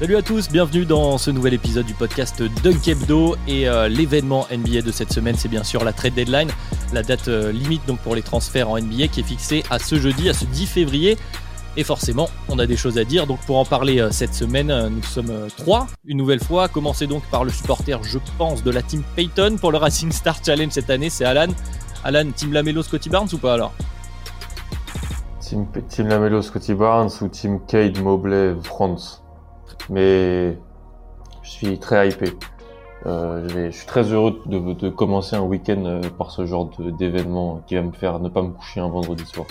Salut à tous, bienvenue dans ce nouvel épisode du podcast Dunk Hebdo et euh, l'événement NBA de cette semaine, c'est bien sûr la trade deadline, la date euh, limite donc pour les transferts en NBA qui est fixée à ce jeudi, à ce 10 février. Et forcément, on a des choses à dire. Donc pour en parler euh, cette semaine, nous sommes trois une nouvelle fois. Commencez donc par le supporter, je pense, de la team Payton pour le Racing Star Challenge cette année, c'est Alan. Alan, team Lamelo, Scotty Barnes ou pas alors? Team, team Lamelo, Scotty Barnes ou team Cade, Mobley, France? Mais je suis très hypé. Euh, je, vais, je, suis très heureux de, de commencer un week-end euh, par ce genre d'événement qui va me faire ne pas me coucher un vendredi soir.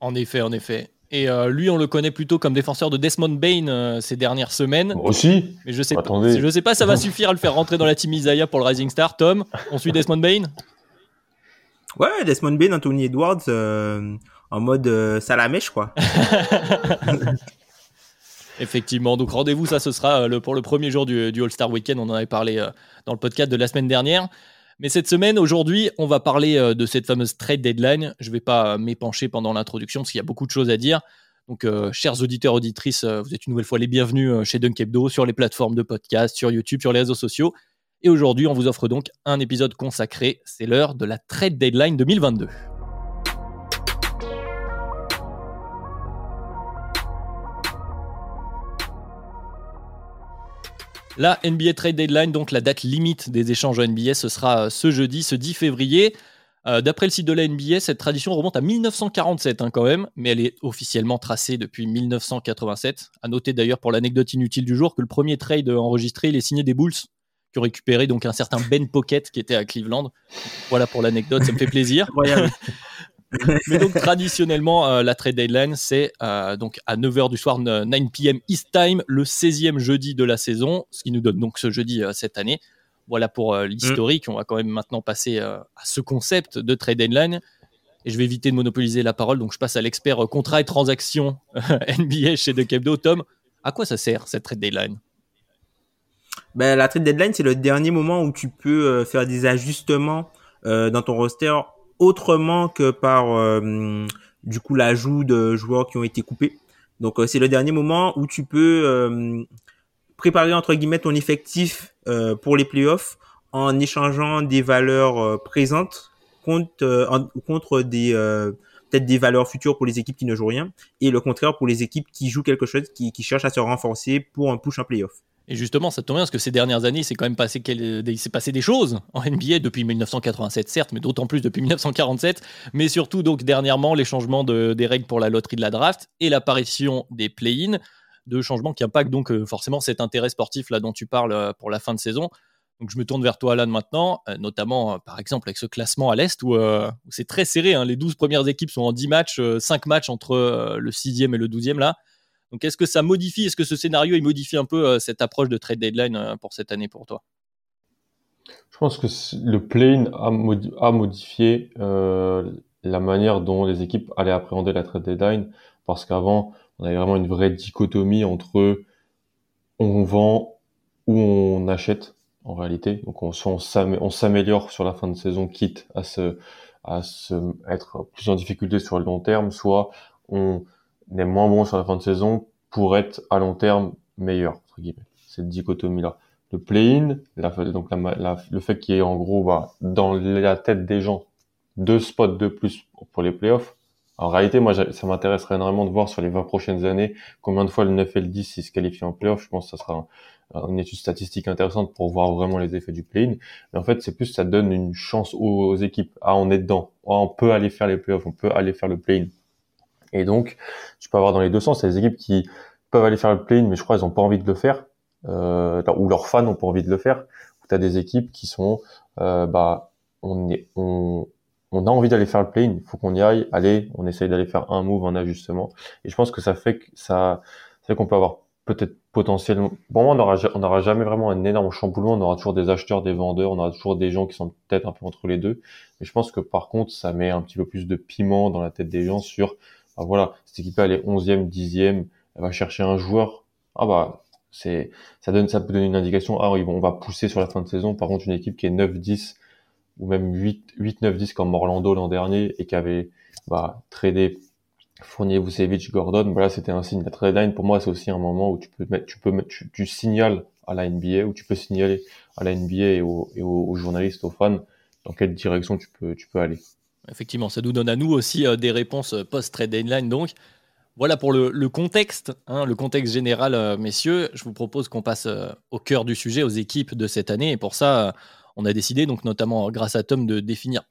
En effet, en effet. Et euh, lui, on le connaît plutôt comme défenseur de Desmond Bain euh, ces dernières semaines. Moi aussi. Mais je sais Attendez. pas. Je sais pas, ça va suffire à le faire rentrer dans la team Isaiah pour le Rising Star. Tom, on suit Desmond Bain? Ouais, Desmond Bain, Anthony Edwards, euh, en mode salamèche, quoi. Effectivement, donc rendez-vous, ça ce sera euh, pour le premier jour du, All-Star Weekend, on en avait parlé euh, dans le podcast de la semaine dernière. Mais cette semaine, aujourd'hui, on va parler euh, de cette fameuse trade deadline. Je ne vais pas m'épancher pendant l'introduction parce qu'il y a beaucoup de choses à dire. Donc, chers auditeurs, auditrices, vous êtes une nouvelle fois les bienvenus chez Dunkebdo, sur les plateformes de podcast, sur YouTube, sur les réseaux sociaux. Et aujourd'hui, on vous offre donc un épisode consacré. C'est l'heure de la trade deadline 2022. La NBA Trade Deadline, donc la date limite des échanges en NBA, ce sera euh, ce jeudi, ce 10 février. Euh, d'après le site de la NBA, cette tradition remonte à 1947 hein, quand même, mais elle est officiellement tracée depuis 1987. À noter d'ailleurs pour l'anecdote inutile du jour que le premier trade enregistré, il est signé des Bulls, qui ont récupéré donc un certain Ben Pocket qui était à Cleveland. Voilà pour l'anecdote, ça me fait plaisir. Mais donc traditionnellement, euh, la trade deadline, c'est euh, donc à 9h du soir, 9 p.m. East Time, le 16e jeudi de la saison, ce qui nous donne donc ce jeudi euh, cette année. Voilà pour l'historique. On va quand même maintenant passer à ce concept de trade deadline. Et je vais éviter de monopoliser la parole, donc je passe à l'expert contrat et transactions NBA chez De Kebdo. Tom, à quoi ça sert cette trade deadline? Ben, La trade deadline, c'est le dernier moment où tu peux faire des ajustements dans ton roster autrement que par euh, du coup l'ajout de joueurs qui ont été coupés. Donc euh, c'est le dernier moment où tu peux euh, préparer entre guillemets ton effectif pour les playoffs en échangeant des valeurs présentes contre contre des peut-être des valeurs futures pour les équipes qui ne jouent rien et le contraire pour les équipes qui jouent quelque chose qui, qui cherchent à se renforcer pour un push en playoff. Et justement, ça tombe bien parce que ces dernières années, c'est quand même passé, s'est passé des choses en NBA depuis 1987, certes, mais d'autant plus depuis 1947. Mais surtout, donc, dernièrement, les changements de, des règles pour la loterie de la draft et l'apparition des play-in, deux changements qui impactent donc euh, forcément cet intérêt sportif là dont tu parles euh, pour la fin de saison. Donc, je me tourne vers toi, Alan, maintenant, euh, notamment, par exemple, avec ce classement à l'Est où, c'est très serré. Hein. les 12 premières équipes sont en 10 matchs, 5 matchs entre le 6e et le 12e là. Donc est-ce que ça modifie, est-ce que ce scénario modifie un peu euh, cette approche de trade deadline euh, pour cette année pour toi? Je pense que le plane a, modifié euh, la manière dont les équipes allaient appréhender la trade deadline parce qu'avant on avait vraiment une vraie dichotomie entre on vend ou on achète en réalité. Donc on, on s'améliore sur la fin de saison quitte à se à se être plus en difficulté sur le long terme, soit on est moins bon sur la fin de saison pour être à long terme meilleur. Cette dichotomie-là. Le play-in, donc le fait qu'il y ait en gros bah, dans la tête des gens deux spots de plus pour les playoffs. En réalité, moi, ça m'intéresserait énormément de voir sur les 20 prochaines années combien de fois le 9 et le 10 se qualifient en playoff. Je pense que ça sera une étude statistique intéressante pour voir vraiment les effets du play-in. Mais en fait, c'est plus ça donne une chance aux, équipes. Ah, on est dedans. Ah, on peut aller faire les playoffs, on peut aller faire le play-in Et donc, tu peux avoir dans les deux sens, des équipes qui peuvent aller faire le play mais je crois qu'ils n'ont pas envie de le faire, euh, ou leurs fans n'ont pas envie de le faire. Ou tu as des équipes qui sont, euh, bah, on, est, on, on a envie d'aller faire le play il faut qu'on y aille, allez, on essaye d'aller faire un move, un ajustement. Et je pense que ça fait que ça, ça qu'on peut avoir peut-être potentiellement. On n'aura on aura jamais vraiment un énorme chamboulement. On aura toujours des acheteurs, des vendeurs. On aura toujours des gens qui sont peut-être un peu entre les deux. Mais je pense que par contre, ça met un petit peu plus de piment dans la tête des gens sur, voilà, cette équipe elle est 11e, 10e, elle va chercher un joueur. Ah bah, c'est, ça donne, ça peut donner une indication. Ah, on va pousser sur la fin de saison. Par contre, une équipe qui est 9, 10 ou même 8, 8 9, 10 comme Orlando l'an dernier et qui avait, bah, tradé Fournier, Vucevic, Gordon, voilà, c'était un signe. La trade line, pour moi, c'est aussi un moment où tu peux mettre, tu peux signales à la NBA, où tu peux signaler à la NBA et aux, et aux, journalistes, aux fans, dans quelle direction tu peux, tu peux aller. Effectivement, ça nous donne à nous aussi euh, des réponses euh, post-trade deadline. Donc, voilà pour le, contexte, hein, le contexte général, euh, messieurs. Je vous propose qu'on passe au cœur du sujet, aux équipes de cette année. Et pour ça, on a décidé, donc notamment grâce à Tom, de définir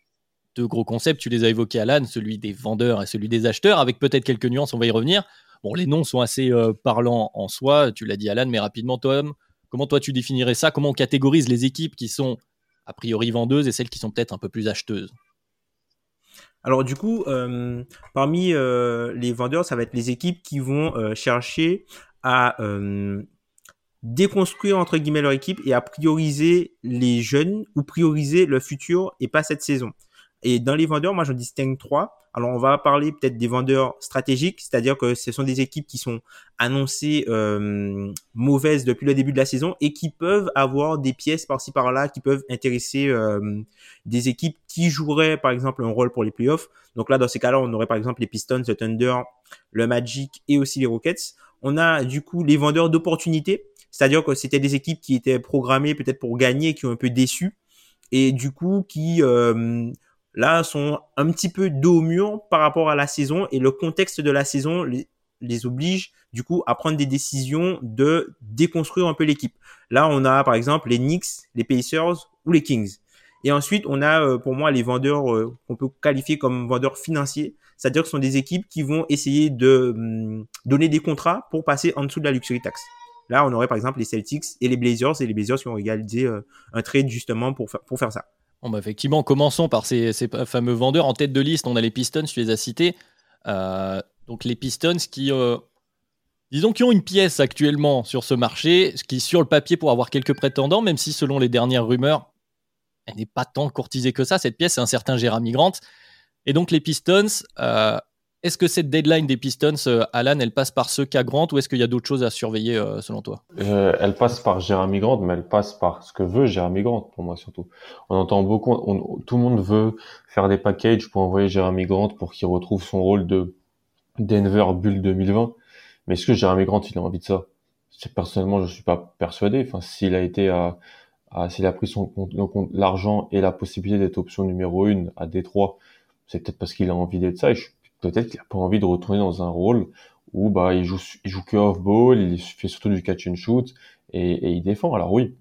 deux gros concepts. Tu les as évoqués, Alan, celui des vendeurs et celui des acheteurs, avec peut-être quelques nuances, on va y revenir. Bon, les noms sont assez parlants en soi, tu l'as dit, Alan, mais rapidement, Tom, comment toi tu définirais ça? Comment on catégorise les équipes qui sont a priori vendeuses et celles qui sont peut-être un peu plus acheteuses? Alors du coup, euh, parmi euh, les vendeurs, ça va être les équipes qui vont chercher à déconstruire entre guillemets leur équipe et à prioriser les jeunes ou prioriser le futur et pas cette saison. Et dans les vendeurs, moi, j'en distingue trois. Alors, on va parler peut-être des vendeurs stratégiques, c'est-à-dire que ce sont des équipes qui sont annoncées euh, mauvaises depuis le début de la saison et qui peuvent avoir des pièces par-ci par-là qui peuvent intéresser euh, des équipes qui joueraient, par exemple, un rôle pour les playoffs. Donc là, dans ces cas-là, on aurait par exemple les Pistons, le Thunder, le Magic et aussi les Rockets. On a du coup les vendeurs d'opportunités, c'est-à-dire que c'était des équipes qui étaient programmées peut-être pour gagner, qui ont un peu déçu et du coup qui euh, là sont un petit peu dos au mur par rapport à la saison et le contexte de la saison les, oblige du coup à prendre des décisions de déconstruire un peu l'équipe. Là, on a par exemple les Knicks, les Pacers ou les Kings. Et ensuite, on a euh, pour moi les vendeurs euh, qu'on peut qualifier comme vendeurs financiers, c'est-à-dire que ce sont des équipes qui vont essayer de hum, donner des contrats pour passer en dessous de la luxury tax. Là, on aurait par exemple les Celtics et les Blazers et les Blazers qui ont réalisé euh, un trade justement pour, pour faire ça. Bah effectivement, commençons par ces, fameux vendeurs. En tête de liste, on a les Pistons, tu les as cités. Euh, donc les Pistons qui, euh, disons, qui ont une pièce actuellement sur ce marché, ce qui sur le papier pour avoir quelques prétendants, même si selon les dernières rumeurs, elle n'est pas tant courtisée que ça. Cette pièce, c'est un certain Jeremy Grant. Et donc les Pistons, euh, est-ce que cette deadline des Pistons, euh, Alan, elle passe par ce cas Grant ou est-ce qu'il y a d'autres choses à surveiller euh, selon toi? Euh, Elle passe par Jeremy Grant, mais elle passe par ce que veut Jeremy Grant pour moi surtout. On entend beaucoup, tout le monde veut faire des packages pour envoyer Jeremy Grant pour qu'il retrouve son rôle de Denver Bull 2020. Mais est-ce que Jeremy Grant il a envie de ça? Personnellement, je suis pas persuadé. Enfin, s'il a été s'il a pris son l'argent et la possibilité d'être option numéro une à Détroit, c'est peut-être parce qu'il a envie d'être ça. Peut-être qu'il a pas envie de retourner dans un rôle où bah il joue il joue que off ball, il fait surtout du catch and shoot et, il défend. Alors oui,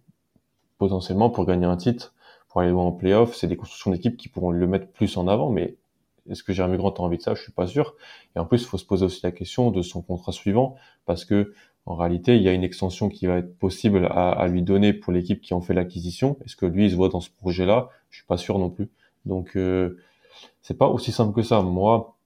potentiellement pour gagner un titre, pour aller loin en playoff, c'est des constructions d'équipe qui pourront le mettre plus en avant, mais est-ce que Jérémy Grant a envie de ça? Je suis pas sûr. Et en plus, il faut se poser aussi la question de son contrat suivant, parce que en réalité, il y a une extension qui va être possible à, lui donner pour l'équipe qui en fait l'acquisition. Est-ce que lui, il se voit dans ce projet-là? Je suis pas sûr non plus. Donc, euh, c'est pas aussi simple que ça. Moi,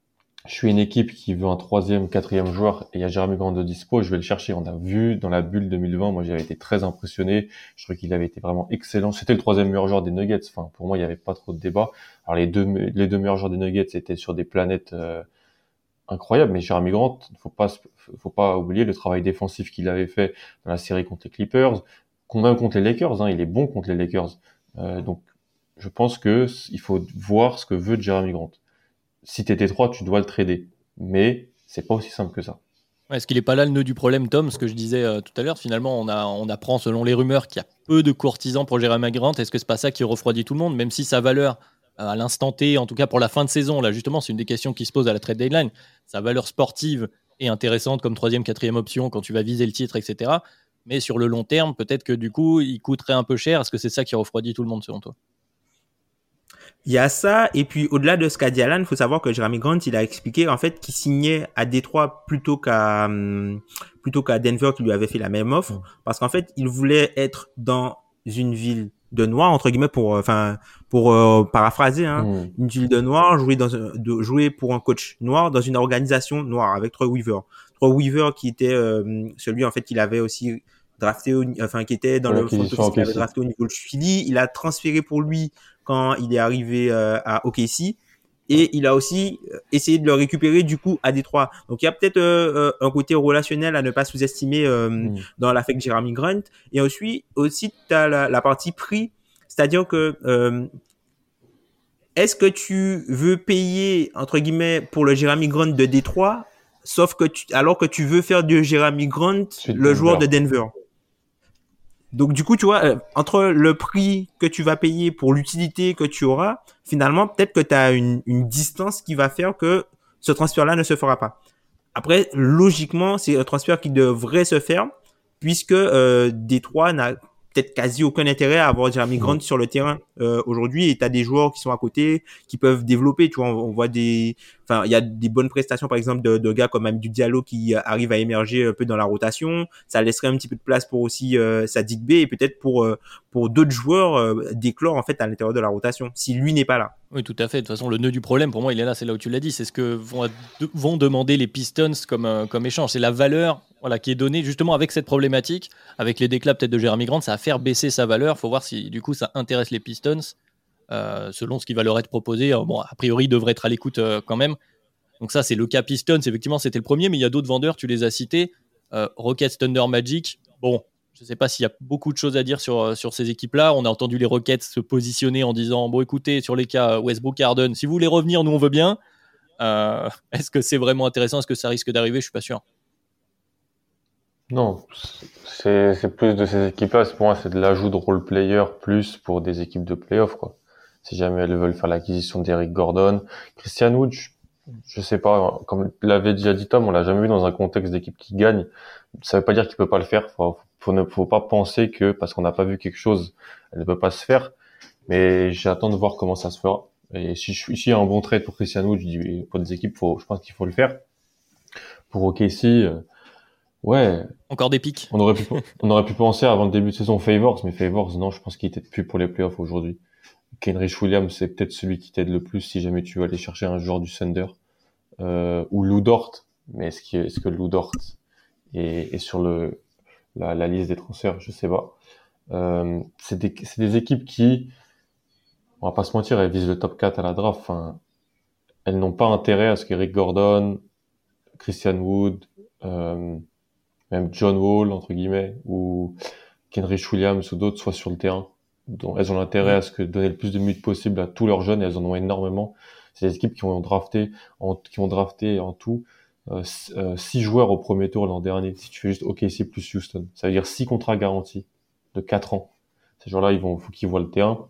je suis une équipe qui veut un troisième, quatrième joueur et il y a Jérémy Grant de dispo, je vais le chercher. On a vu dans la bulle 2020, moi j'avais été très impressionné. Je trouvais qu'il avait été vraiment excellent. C'était le troisième meilleur joueur des Nuggets. Enfin, pour moi, il n'y avait pas trop de débat. Alors les deux, les meilleurs joueurs des Nuggets étaient sur des planètes euh, incroyables, mais Jérémy Grant, faut pas, faut pas oublier le travail défensif qu'il avait fait dans la série contre les Clippers, même contre les Lakers. Hein, il est bon contre les Lakers. Euh, donc, je pense que il faut voir ce que veut Jeremy Grant si tu étais 3, tu dois le trader. Mais c'est pas aussi simple que ça. Est-ce qu'il n'est pas là le nœud du problème, Tom Ce que je disais euh, tout à l'heure, finalement, on, apprend selon les rumeurs qu'il y a peu de courtisans pour Jérémy Grant. Est-ce que c'est pas ça qui refroidit tout le monde? Même si sa valeur, euh, à l'instant T, en tout cas pour la fin de saison, là justement, c'est une des questions qui se pose à la trade deadline, sa valeur sportive est intéressante comme troisième, quatrième option quand tu vas viser le titre, etc. Mais sur le long terme, peut-être que du coup, il coûterait un peu cher. Est-ce que c'est ça qui refroidit tout le monde selon toi? Il y a ça, et puis au-delà de ce qu'a dit Alan, il faut savoir que Jeremy Grant, il a expliqué en fait qu'il signait à Détroit plutôt qu'à hum, plutôt qu'à Denver qui lui avait fait la même offre, Mm. parce qu'en fait, il voulait être dans une ville de noir entre guillemets pour euh, enfin pour euh, paraphraser hein, Mm. une ville de noir, jouer dans un- de jouer pour un coach noir dans une organisation noire avec Troy Weaver. Troy Weaver qui était euh, celui en fait qu'il avait aussi drafté au, enfin qui était dans Ouais, le qui front office avait drafté au niveau de Philly, il a transféré pour lui quand il est arrivé euh, à OKC et il a aussi euh, essayé de le récupérer du coup à Détroit. Donc il y a peut-être euh, euh, un côté relationnel à ne pas sous-estimer euh, Mm. dans l'affect Jeremy Grant. Et aussi, aussi tu as la, la partie prix, c'est-à-dire que euh, est-ce que tu veux payer entre guillemets pour le Jeremy Grant de Détroit, sauf que tu, alors que tu veux faire de Jeremy Grant le joueur de Denver? Donc du coup, tu vois, euh, entre le prix que tu vas payer pour l'utilité que tu auras, finalement, peut-être que tu as une, une distance qui va faire que ce transfert-là ne se fera pas. Après, logiquement, c'est un transfert qui devrait se faire, puisque euh, Détroit n'a peut-être quasi aucun intérêt à avoir Jeremy Grant sur le terrain euh, aujourd'hui et tu as des joueurs qui sont à côté qui peuvent développer tu vois on, on voit des enfin il y a des bonnes prestations par exemple de, de gars comme Amidou Diallo qui euh, arrive à émerger un peu dans la rotation ça laisserait un petit peu de place pour aussi euh, Sadik B et peut-être pour euh, pour d'autres joueurs euh, d'éclore en fait à l'intérieur de la rotation si lui n'est pas là Oui, tout à fait. De toute façon, le nœud du problème, pour moi, il est là, c'est là où tu l'as dit. C'est ce que vont, vont demander les Pistons comme, euh, comme échange. C'est la valeur voilà, qui est donnée justement avec cette problématique, avec les déclats peut-être de Jeremy Grant, ça va faire baisser sa valeur. Faut voir si du coup ça intéresse les Pistons, euh, selon ce qui va leur être proposé. Euh, Bon, a priori, ils devraient être à l'écoute euh, quand même. Donc ça, c'est le cas Pistons. Effectivement, c'était le premier, mais il y a d'autres vendeurs, tu les as cités. Euh, Rockets, Thunder, Magic. Bon, je ne sais pas s'il y a beaucoup de choses à dire sur, euh, sur ces équipes-là. On a entendu les Rockets se positionner en disant Bon, écoutez, sur les cas Westbrook, Harden, si vous voulez revenir, nous on veut bien. Euh, Est-ce que c'est vraiment intéressant? Est-ce que ça risque d'arriver? Je suis pas sûr. Non, c'est plus de ces équipes-là. Pour moi, c'est de l'ajout de role player plus pour des équipes de playoff, quoi. Si jamais elles veulent faire l'acquisition d'Eric Gordon, Christian Wood, je, je sais pas. Comme l'avait déjà dit Tom, on l'a jamais vu dans un contexte d'équipe qui gagne. Ça veut pas dire qu'il peut pas le faire. Faut, faut ne faut pas penser que parce qu'on n'a pas vu quelque chose, elle ne peut pas se faire. Mais j'attends de voir comment ça se fera. Et si je suis, s'il y a un bon trade pour Christian Wood, je dis pour des équipes, faut, je pense qu'il faut le faire. Pour OKC, euh, ouais, Encore des pics on aurait pu, on aurait pu penser avant le début de saison Favors, mais Favors, non, je pense qu'il était plus pour les playoffs aujourd'hui. Kenrich Williams, c'est peut-être celui qui t'aide le plus si jamais tu veux aller chercher un joueur du Thunder. Euh, ou Lou Dort, mais est-ce que, Lou Dort est, sur la, liste des transferts? Je sais pas. Euh, c'est des, équipes qui, on va pas se mentir, elles visent le top 4 à la draft. Elles n'ont pas intérêt à ce qu'Eric Gordon, Christian Wood, euh, même John Wall, entre guillemets, ou Kenrich Williams ou d'autres soient sur le terrain. Elles ont intérêt à ce que donner le plus de minutes possible à tous leurs jeunes, et elles en ont énormément. C'est des équipes qui ont drafté, en, qui ont drafté en tout euh, euh, six joueurs au premier tour l'an dernier. Si tu fais juste OKC plus Houston, ça veut dire six contrats garantis de quatre ans. Ces joueurs-là, ils vont, faut qu'ils voient le terrain.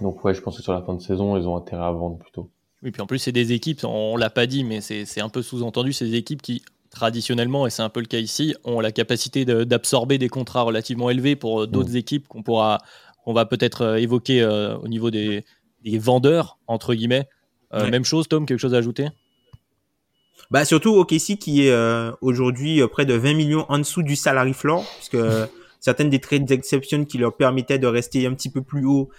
Donc ouais, je pense que sur la fin de saison, ils ont intérêt à vendre plutôt. Oui, puis en plus, c'est des équipes, on l'a pas dit, mais c'est un peu sous-entendu, c'est des équipes qui, traditionnellement, et c'est un peu le cas ici, ont la capacité de- d'absorber des contrats relativement élevés pour euh, d'autres équipes qu'on pourra, qu'on va peut-être euh, évoquer euh, au niveau des, des vendeurs, entre guillemets. Euh, Ouais. Même chose, Tom, quelque chose à ajouter? Bah surtout OKC qui est euh, aujourd'hui euh, près de 20 millions en dessous du salary floor puisque euh, certaines des trades d'exception qui leur permettaient de rester un petit peu plus haut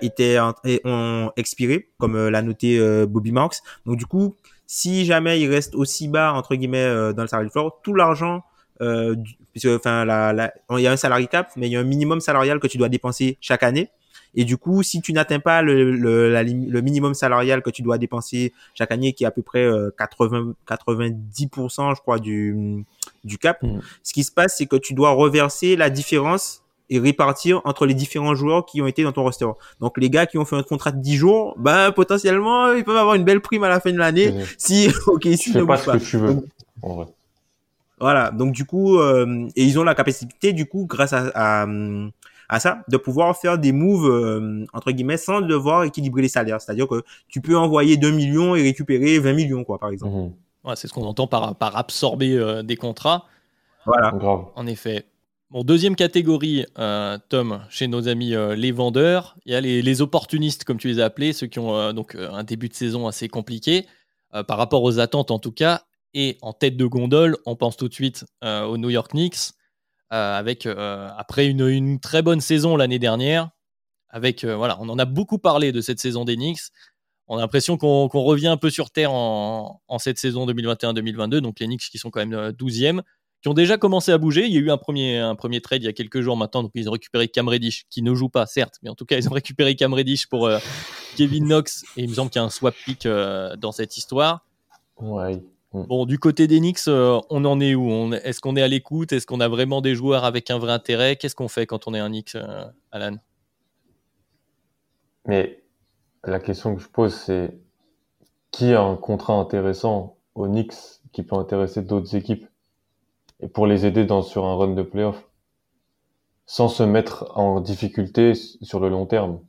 étaient et ont expiré comme l'a noté Bobby Marks. Donc du coup, si jamais il reste aussi bas entre guillemets dans le salary floor, tout l'argent euh, puisque enfin la, la- il y a un salary cap mais il y a un minimum salarial que tu dois dépenser chaque année. Et du coup, si tu n'atteins pas le, le, la le minimum salarial que tu dois dépenser chaque année, qui est à peu près euh, 80, 90%, je crois, du, du cap, Mhm. ce qui se passe, c'est que tu dois reverser la différence et répartir entre les différents joueurs qui ont été dans ton roster. Donc, les gars qui ont fait un contrat de 10 jours, ben, potentiellement, ils peuvent avoir une belle prime à la fin de l'année Mhm. si, ok, Tu si ne pas ce pas. que tu veux. Donc, En vrai. Voilà, donc du coup, euh, et ils ont la capacité, du coup, grâce à, à, à ça, de pouvoir faire des moves, euh, entre guillemets, sans devoir équilibrer les salaires. C'est-à-dire que tu peux envoyer 2 millions et récupérer 20 millions, quoi, par exemple. Mhm. Ouais, C'est ce qu'on entend par, par absorber euh, des contrats. Voilà. Grave. En effet. Bon, deuxième catégorie, euh, Tom, chez nos amis euh, les vendeurs, il y a les, les opportunistes, comme tu les as appelés, ceux qui ont euh, donc euh, un début de saison assez compliqué, euh, par rapport aux attentes en tout cas. Et en tête de gondole, on pense tout de suite euh, aux New York Knicks, euh, avec euh, après une, très bonne saison l'année dernière. Avec voilà, on en a beaucoup parlé de cette saison des Knicks. On a l'impression qu'on revient un peu sur terre en, cette saison 2021-2022. Donc les Knicks qui sont quand même euh, 12e qui ont déjà commencé à bouger. Il y a eu un premier, un premier trade il y a quelques jours maintenant, donc ils ont récupéré Cam Reddish, qui ne joue pas, certes, mais en tout cas, ils ont récupéré Cam Reddish pour Kevin Knox, et il me semble qu'il y a un swap pick dans cette histoire. Ouais. Bon, du côté des Knicks, euh, on en est où? Est-ce qu'on est à l'écoute? Est-ce qu'on a vraiment des joueurs avec un vrai intérêt? Qu'est-ce qu'on fait quand on est un Knicks, euh, Alan? Mais la question que je pose, c'est qui a un contrat intéressant aux Knicks qui peut intéresser d'autres équipes et pour les aider dans, sur un run de playoff sans se mettre en difficulté sur le long terme?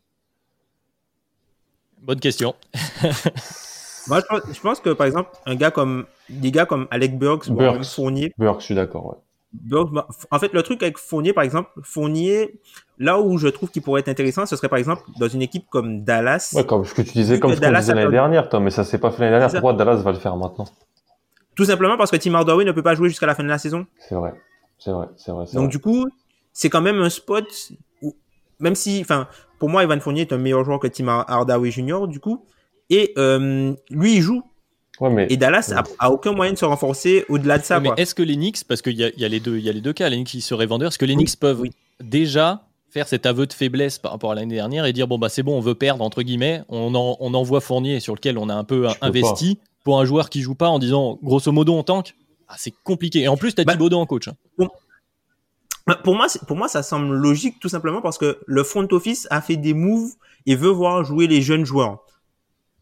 Bonne question. Moi, je pense, je pense que par exemple, un gars comme des gars comme Alec Burks, Burks. même Fournier, Burke, je suis d'accord. Ouais. Burks, bah, en fait, le truc avec Fournier, par exemple, Fournier, là où je trouve qu'il pourrait être intéressant, ce serait par exemple dans une équipe comme Dallas. Ouais, comme ce que tu disais, comme ce qu'on disait a l'année dernière, Tom, mais ça s'est pas fait l'année dernière. Pourquoi Dallas va le faire maintenant? Tout simplement parce que Tim Hardaway ne peut pas jouer jusqu'à la fin de la saison. C'est vrai, c'est vrai, c'est vrai. Donc vrai. du coup, c'est quand même un spot où, même si, enfin, pour moi, Evan Fournier est un meilleur joueur que Tim Hardaway Jr. Du coup, et euh, lui, il joue. Ouais, mais Et Dallas a, a aucun moyen de se renforcer au-delà de ça. mais est-ce que les Knicks, parce qu'il y, y a les deux, il y a les deux cas, les Knicks qui seraient vendeurs, est-ce que les Oui, Knicks peuvent oui. déjà faire cet aveu de faiblesse par rapport à l'année dernière et dire bon bah c'est bon, on veut perdre entre guillemets, on, en- on envoie Fournier sur lequel on a un peu Je investi pour un joueur qui joue pas en disant grosso modo on tank? Ah, c'est compliqué. Et en plus, t'as Bah- Thibodeau en coach. hein. Bah, Pour moi, pour moi, ça semble logique tout simplement parce que le front office a fait des moves et veut voir jouer les jeunes joueurs.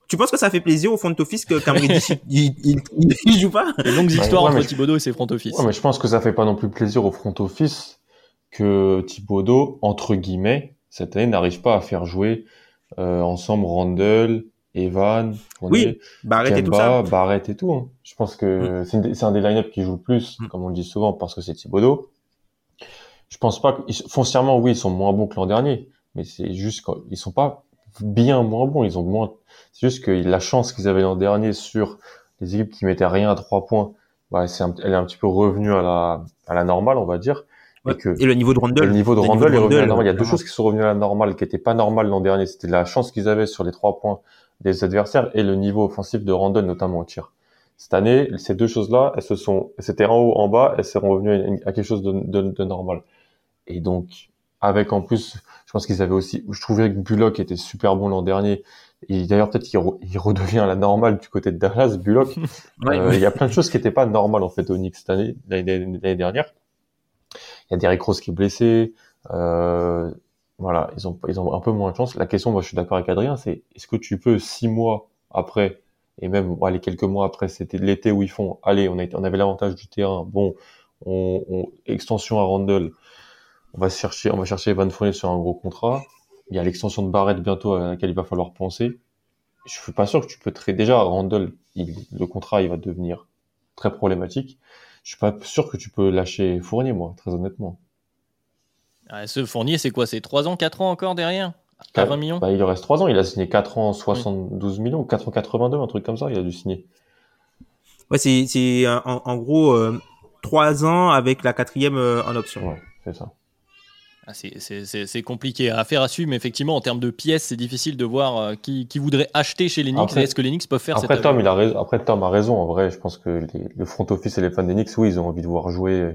Tu penses que ça fait plaisir au front office que Cam Reddish, il, il, il, il joue pas? Les longues histoires ouais, entre je- Thibodeau et ses front office. Ouais, mais je pense que ça fait pas non plus plaisir au front office que Thibodeau, entre guillemets, cette année, n'arrive pas à faire jouer euh, ensemble Randall, Evan, Oui, Barrett et tout ça. Barrett et tout. hein. Je pense que des- c'est un des line-up qui joue le plus, Mm. comme on le dit souvent, parce que c'est Thibodeau. Je pense pas que, foncièrement, oui, ils sont moins bons que l'an dernier, mais c'est juste qu'ils sont pas bien moins bons, ils ont moins, c'est juste que la chance qu'ils avaient l'an dernier sur les équipes qui mettaient rien à trois points, bah, c'est un- elle est un petit peu revenue à la, à la normale, on va dire. Ouais. Et que Et le niveau de Randall. le niveau de Randall est revenu à la normale. Il y a deux choses qui sont revenues à la normale, qui n'étaient pas normales l'an dernier. C'était la chance qu'ils avaient sur les trois points des adversaires et le niveau offensif de Randall, notamment au tir. Cette année, ces deux choses-là, elles se sont, c'était en haut, en bas, elles sont revenues à quelque chose de, de, de normal. Et donc, avec en plus, je pense qu'ils avaient aussi, je trouvais que Bullock était super bon l'an dernier. Et d'ailleurs, peut-être qu'il re- il redevient la normale du côté de Dallas, Bullock. Ouais. Euh, il y a plein de choses qui n'étaient pas normales en fait au Knicks cette année, l'année dernière. Il y a Derrick Rose qui est blessé. Euh, voilà, ils ont ils ont un peu moins de chance. La question, moi, je suis d'accord avec Adrien, c'est est-ce que tu peux six mois après et même bon, allez quelques mois après, c'était l'été où ils font, allez, on, a, on avait l'avantage du terrain. Bon, on, on- extension à Randall. On va chercher, on va chercher Evan Fournier sur un gros contrat. Il y a l'extension de Barrett bientôt à laquelle il va falloir penser. Je suis pas sûr que tu peux très déjà Randall, il- le contrat il va devenir très problématique. Je suis pas sûr que tu peux lâcher Fournier, moi, très honnêtement. Ah, ce Fournier, c'est quoi? C'est 3 ans, 4 ans encore derrière? À 20 millions? Bah, il reste 3 ans, il a signé 4 ans 72 millions, 4 ans 82, un truc comme ça, il a dû signer. Ouais, c'est, c'est euh, en, en gros euh, trois ans avec la quatrième euh, en option. Ouais, c'est ça. Ah, c'est- c'est c'est- c'est compliqué à faire à suivre, mais effectivement, en termes de pièces, c'est difficile de voir euh, qui, qui voudrait acheter chez les Knicks. Et Est-ce que les Knicks peuvent faire Après cette Tom, il a raison, après Tom a raison, en vrai, je pense que les- le front office et les fans des Knicks, oui, ils ont envie de voir jouer euh,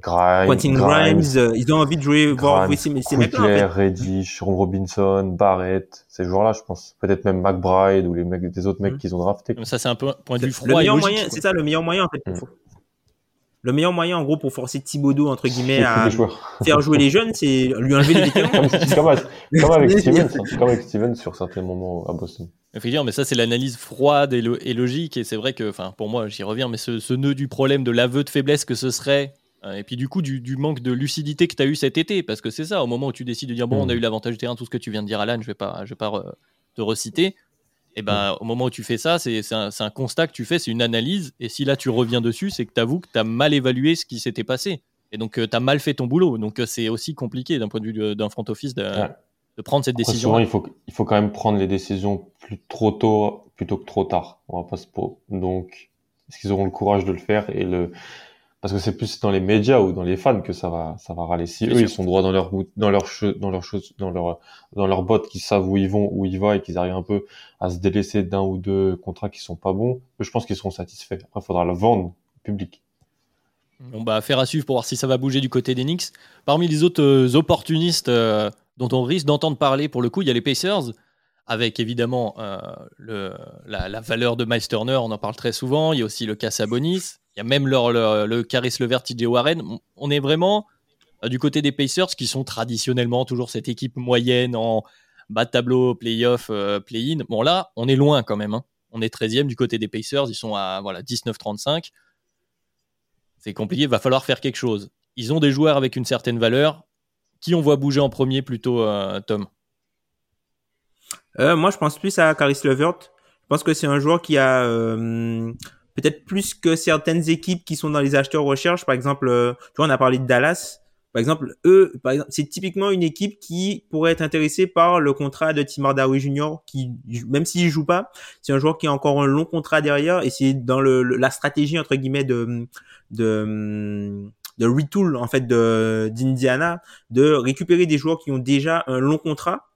Grimes, Quentin Grimes, euh, ils ont envie de jouer, voir Grimes, jouer ces, mecs-là. en Quickler, fait. Reddish, Ron Robinson, Barrett, ces joueurs-là, je pense. Peut-être même McBride ou les mecs, des autres mecs Mhm. qu'ils ont draftés. Ça, c'est un peu un point de vue Le froid et meilleur logique. moyen, quoi. c'est ça, le meilleur moyen en fait. Mm. pour- Le meilleur moyen en gros pour forcer Thibodeau entre guillemets à faire jouer les jeunes, c'est lui enlever les vétérans. comme, comme avec- hein, comme avec Stevens sur certains moments à Boston. Effectivement, mais ça, c'est l'analyse froide et, lo- et logique. Et c'est vrai que, enfin, pour moi, j'y reviens, mais ce, ce nœud du problème de l'aveu de faiblesse que ce serait, euh, et puis du coup, du, du manque de lucidité que tu as eu cet été, parce que c'est ça, au moment où tu décides de dire, bon, on a eu l'avantage du terrain, tout ce que tu viens de dire, Alan, je vais pas, je vais pas re- te reciter. Et ben, au moment où tu fais ça, c'est un, un constat que tu fais, c'est une analyse. Et si là, tu reviens dessus, c'est que tu avoues que tu as mal évalué ce qui s'était passé. Et donc, tu as mal fait ton boulot. Donc, euh, c'est aussi compliqué d'un point de vue d'un front office de, Ouais. de prendre cette Après, décision. souvent, il faut, il faut quand même prendre les décisions plus trop tôt plutôt que trop tard. On va pas se Donc, est-ce qu'ils auront le courage de le faire et le parce que c'est plus dans les médias ou dans les fans que ça va ça va râler. Si eux ils sont droits dans leur bout- dans leur che- dans leur chose dans leur dans leur botte qui savent où ils vont où ils vont et qu'ils arrivent un peu à se délaisser d'un ou deux contrats qui sont pas bons, je pense qu'ils seront satisfaits. Après, il faudra le vendre au public. Bon, bah, affaire à suivre pour voir si ça va bouger du côté des Knicks. Parmi les autres euh, opportunistes euh, dont on risque d'entendre parler, pour le coup, il y a les Pacers, avec évidemment euh, le, la, la valeur de Miles Turner, on en parle très souvent. Il y a aussi le cas Sabonis. Il y a même le Caris Levert, TJ Warren. On- est vraiment euh, du côté des Pacers, qui sont traditionnellement toujours cette équipe moyenne en bas de tableau, playoff, euh, play-in. Bon, là, on est loin quand même. hein. On est 13e du côté des Pacers. Ils sont à voilà, 19-35 c'est compliqué, il va falloir faire quelque chose. Ils ont des joueurs avec une certaine valeur. Qui on voit bouger en premier plutôt, euh, Tom? Moi, je pense plus à Caris Levert. Je pense que c'est un joueur qui a peut-être plus que certaines équipes qui sont dans les acheteurs recherche. Par exemple, euh, tu vois, on a parlé de Dallas. Par exemple, eux, par exemple, c'est typiquement une équipe qui pourrait être intéressée par le contrat de Tim Hardaway Jr. qui, même s'il joue pas, c'est un joueur qui a encore un long contrat derrière et c'est dans le, la stratégie entre guillemets de de de retool en fait de d'Indiana de récupérer des joueurs qui ont déjà un long contrat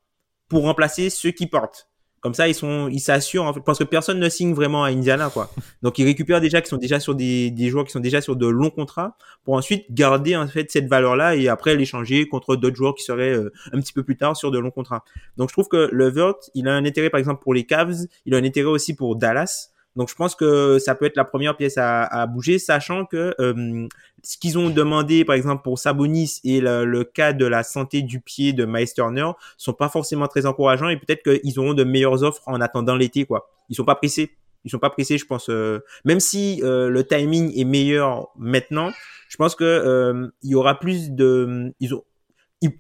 pour remplacer ceux qui portent. Comme ça, ils sont, ils s'assurent, parce que personne ne signe vraiment à Indiana, quoi. Donc, ils récupèrent déjà qui sont déjà sur des, des joueurs qui sont déjà sur de longs contrats pour ensuite garder, en fait, cette valeur-là et après l'échanger contre d'autres joueurs qui seraient euh, un petit peu plus tard sur de longs contrats. Donc, je trouve que Levert, il a un intérêt, par exemple, pour les Cavs. Il a un intérêt aussi pour Dallas. Donc, je pense que ça peut être la première pièce à, à bouger, sachant que euh, ce qu'ils ont demandé, par exemple, pour Sabonis et le, le cas de la santé du pied de Miles Turner sont pas forcément très encourageants et peut-être qu'ils auront de meilleures offres en attendant l'été, quoi. Ils sont pas pressés. Ils sont pas pressés, je pense. euh, même si euh, le timing est meilleur maintenant, je pense que euh, il y aura plus de. Ils ont,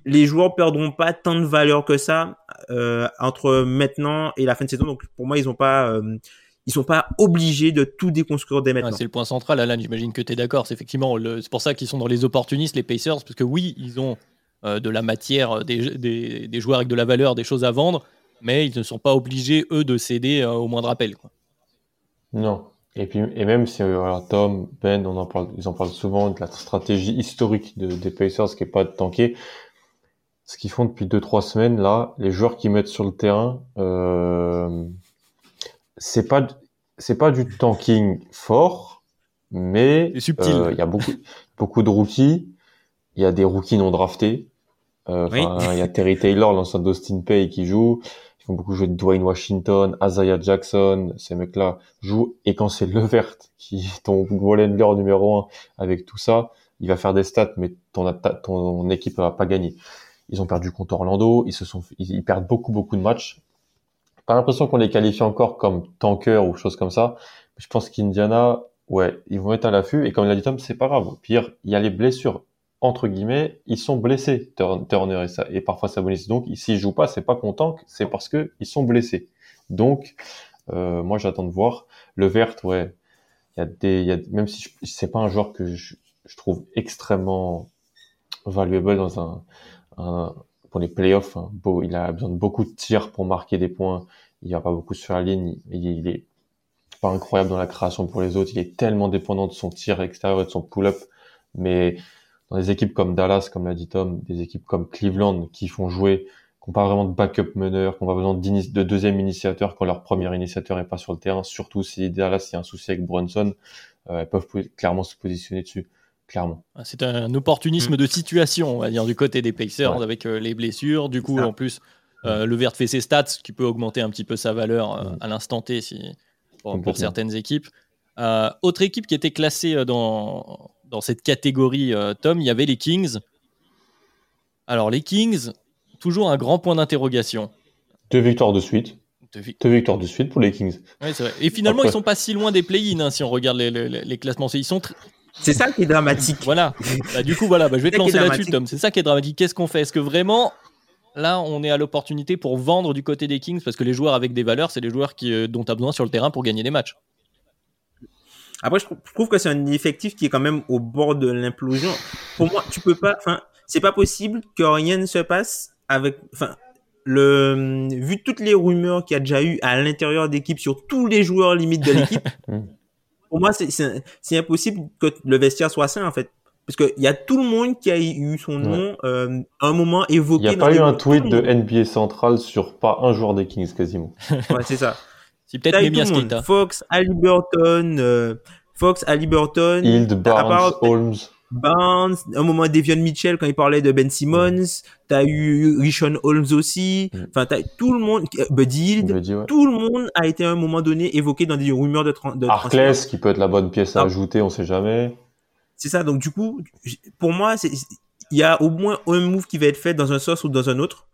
les joueurs perdront pas tant de valeur que ça euh, entre maintenant et la fin de saison. Donc pour moi, ils ont pas. euh, ils sont pas obligés de tout déconstruire dès Ah, maintenant. C'est le point central, Alan, j'imagine que tu es d'accord. C'est effectivement, le- c'est pour ça qu'ils sont dans les opportunistes, les Pacers, parce que oui, ils ont euh, de la matière, euh, des, des- des joueurs avec de la valeur, des choses à vendre, mais ils ne sont pas obligés, eux, de céder euh, au moindre appel. quoi. Non. Et puis, et même si Tom, Ben, on en parle, ils en parlent souvent de la stratégie historique de, des Pacers qui est pas de tanker. Ce qu'ils font depuis deux trois semaines là, les joueurs qui mettent sur le terrain, euh, c'est pas c'est pas du tanking fort, mais euh, il y a beaucoup beaucoup de rookies, il y a des rookies non draftés. Euh, Oui. il y a Terry Taylor, l'ancien d'Austin Pay, qui joue. Ils font beaucoup jouer de Dwayne Washington, Isaiah Jackson. Ces mecs-là jouent. Et quand c'est Levert, qui est ton Walender numéro un, avec tout ça, il va faire des stats, mais ton, ton équipe va pas gagner. Ils ont perdu contre Orlando. Ils se sont, ils, ils perdent beaucoup, beaucoup de matchs. Pas l'impression qu'on les qualifie encore comme tanker ou choses comme ça. Je pense qu'Indiana, ouais, ils vont être à l'affût. Et comme l'a dit Tom, c'est pas grave. Au pire, il y a les blessures entre guillemets, ils sont blessés, Tur- Turner et, ça, et parfois Sabonis. Donc, s'ils jouent pas, c'est pas content, c'est parce que ils sont blessés. Donc, euh, moi, j'attends de voir. Le vert, ouais, il y a des, y a, même si c'est pas un joueur que je, je trouve extrêmement valuable dans un, un pour les playoffs, hein. Il a besoin de beaucoup de tirs pour marquer des points. Il y a pas beaucoup sur la ligne. Il, il est pas incroyable dans la création pour les autres. Il est tellement dépendant de son tir extérieur et de son pull-up. Mais dans des équipes comme Dallas, comme l'a dit Tom, des équipes comme Cleveland qui font jouer, qui n'ont pas vraiment de backup meneur, qui n'ont pas besoin de deuxième initiateur quand leur premier initiateur est pas sur le terrain, surtout si Dallas a un souci avec Brunson, euh, elles peuvent clairement se positionner dessus, clairement. Ah, C'est un opportunisme de situation, on va dire, du côté des Pacers, Ouais. avec euh, les blessures. Du coup, ça. en plus, euh, le vert fait ses stats, ce qui peut augmenter un petit peu sa valeur euh, à l'instant T si, pour, certaines équipes. Euh, autre équipe qui était classée euh, dans, dans cette catégorie, euh, Tom, il y avait les Kings. Alors, les Kings, toujours un grand point d'interrogation. Deux victoires de suite, vi- deux victoires de suite pour les Kings. Ouais, c'est vrai. Et finalement, Après- ils sont pas si loin des play-in hein, si on regarde les, les- les classements. Ils sont C'est ça qui est dramatique. Voilà. Bah, du coup, voilà, bah, je vais te C'est ça qui est lancer là-dessus, dramatique. Tom. C'est ça qui est dramatique. Qu'est-ce qu'on fait? Est-ce que vraiment, là, on est à l'opportunité pour vendre du côté des Kings? Parce que les joueurs avec des valeurs, c'est les joueurs qui, euh, dont tu as besoin sur le terrain pour gagner des matchs. Après, je trou- je trouve que c'est un effectif qui est quand même au bord de l'implosion. Pour moi, tu peux pas, enfin, c'est pas possible que rien ne se passe avec, enfin, le, vu toutes les rumeurs qu'il y a déjà eu à l'intérieur d'équipe sur tous les joueurs limites de l'équipe, Mm. Pour moi, c'est, c'est, c'est impossible que le vestiaire soit sain, en fait. Parce qu'il y a tout le monde qui a eu son nom, euh, à un moment évoqué. Il n'y a dans pas eu un tweet de. NBA Central sur pas un joueur des Kings quasiment. Ouais, c'est ça. C'est peut-être. Keita. Fox, Halliburton, euh, Fox, Halliburton. Hild, à Barnes, part- Holmes. Barnes, un moment Devion Mitchell quand il parlait de Ben Simmons, t'as eu Rishon Holmes aussi, Mm. enfin t'as tout le monde, euh, Buddy Hield, ouais. tout le monde a été à un moment donné évoqué dans des rumeurs de, de. Arclès qui peut être la bonne pièce à Ah. ajouter, on sait jamais. C'est ça, donc du coup, pour moi, il y a au moins un move qui va être fait dans un sens ou dans un autre.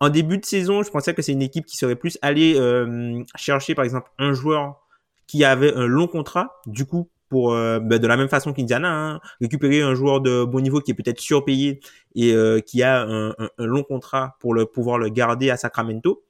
En début de saison, je pensais que c'est une équipe qui serait plus allée euh, chercher, par exemple, un joueur qui avait un long contrat, du coup, pour euh, ben, de la même façon qu'Indiana, hein, récupérer un joueur de bon niveau qui est peut-être surpayé et euh, qui a un, un- un long contrat pour le pouvoir le garder à Sacramento.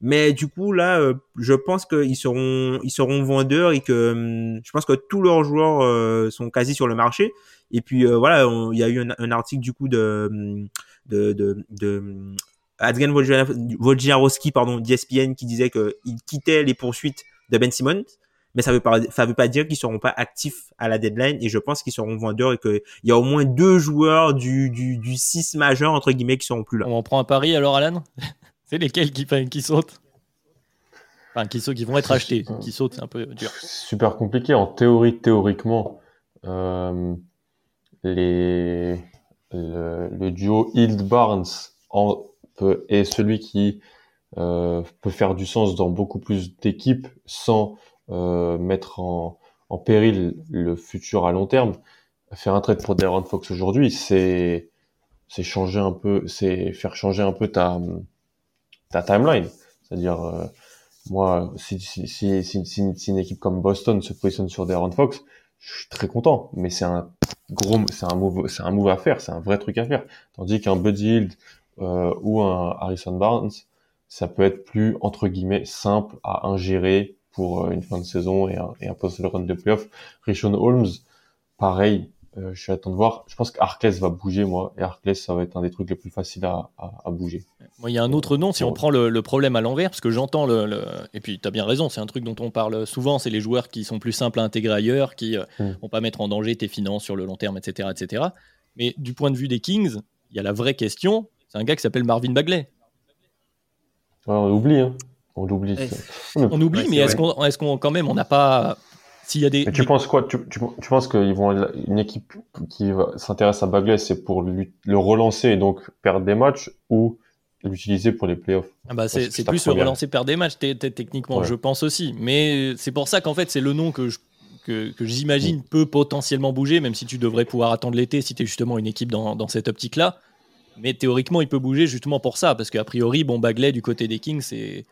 Mais du coup là, euh, je pense qu'ils seront ils seront vendeurs et que hum, je pense que tous leurs joueurs euh, sont quasi sur le marché. Et puis euh, voilà, il y a eu un, un article du coup de hum, de de, de hum, Adrian Wojnarowski pardon d'ESPN qui disait que il quittait les poursuites de Ben Simmons. Mais ça veut pas ça veut pas dire qu'ils seront pas actifs à la deadline et je pense qu'ils seront vendeurs et que il y a au moins deux joueurs du du du 6 majeur entre guillemets qui seront plus là. On en prend un pari alors, Alan? C'est lesquels qui, qui sautent? Enfin, qui, sautent, qui vont être achetés. Qui sautent, c'est un peu dur. C'est super compliqué. En théorie, théoriquement, euh, les, le, le duo Hild Barnes en, peut, est celui qui euh, peut faire du sens dans beaucoup plus d'équipes sans mettre en, en péril le futur à long terme. Faire un trade pour Darren Fox aujourd'hui, c'est c'est changer un peu, c'est faire changer un peu ta ta timeline. C'est-à-dire euh, moi, si, si, si- si une équipe comme Boston se positionne sur Darren Fox, je suis très content. Mais c'est un gros, c'est un move, c'est un move à faire, c'est un vrai truc à faire. Tandis qu'un Buddy Hield euh, ou un Harrison Barnes, ça peut être plus entre guillemets simple à ingérer pour euh, une fin de saison et un, et un post-run de playoff. Rishon Holmes, pareil. euh, je suis attend de voir. Je pense qu'Arclès va bouger, moi. Et Arclès, ça va être un des trucs les plus faciles à, à, à bouger. Moi, il y a un autre nom, si on prend le, le problème à l'envers, parce que j'entends le, le- Et puis, tu as bien raison, c'est un truc dont on parle souvent, c'est les joueurs qui sont plus simples à intégrer ailleurs, qui ne Mm. vont pas mettre en danger tes finances sur le long terme, etc., etc. Mais du point de vue des Kings, il y a la vraie question, c'est un gars qui s'appelle Marvin Bagley. Ouais, on oublie, hein. On l'oublie. Eh. On oublie, Ouais, mais est-ce qu'on, est-ce qu'on, quand même, on n'a pas... S'il y a des... Mais tu des- penses quoi? Tu, tu, tu penses qu'ils vont une équipe qui va- s'intéresse à Bagley, c'est pour lui, le relancer et donc perdre des matchs ou l'utiliser pour les playoffs? Ah bah, c'est plus première. relancer perdre des matchs, t- t- techniquement, Ouais. je pense aussi. Mais c'est pour ça qu'en fait, c'est le nom que je- que, que Mm. j'imagine peut potentiellement bouger, même si tu devrais pouvoir attendre l'été si tu es justement une équipe dans, dans cette optique-là. Mais théoriquement, il peut bouger justement pour ça, parce qu'a priori, bon, Bagley du côté des Kings, c'est.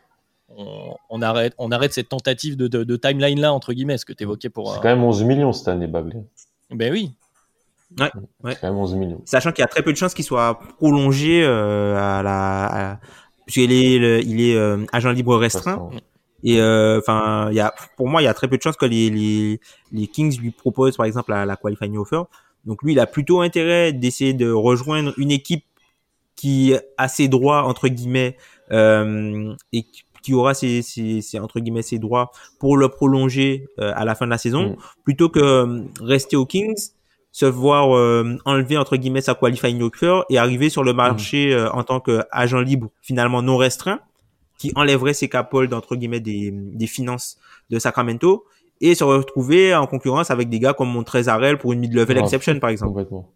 On, on arrête, on arrête cette tentative de, de- de timeline-là, entre guillemets, ce que tu évoquais pour. C'est quand même 11 millions cette année, Bagley. Ben oui. Ouais. C'est quand même 11 millions. Sachant qu'il y a très peu de chances qu'il soit prolongé euh, à la, à- parce qu'il est, le- il est euh, agent libre restreint. Et euh, enfin, il y a, pour moi, il y a très peu de chances que les, les, les Kings lui proposent, par exemple, la, la qualifying offer. Donc lui, il a plutôt intérêt d'essayer de rejoindre une équipe qui a ses droits entre guillemets euh, et qui- aura ses, ses, ses, entre guillemets ses droits pour le prolonger euh, à la fin de la saison, Mm. plutôt que euh, rester aux Kings, se voir euh, enlever entre guillemets sa qualifying offer et arriver sur le marché euh, en tant qu'agent libre finalement non restreint qui enlèverait ses capoles d'entre guillemets des, des finances de Sacramento et se retrouver en concurrence avec des gars comme Montrezarel pour une mid-level Ouais. exception par exemple. Complètement.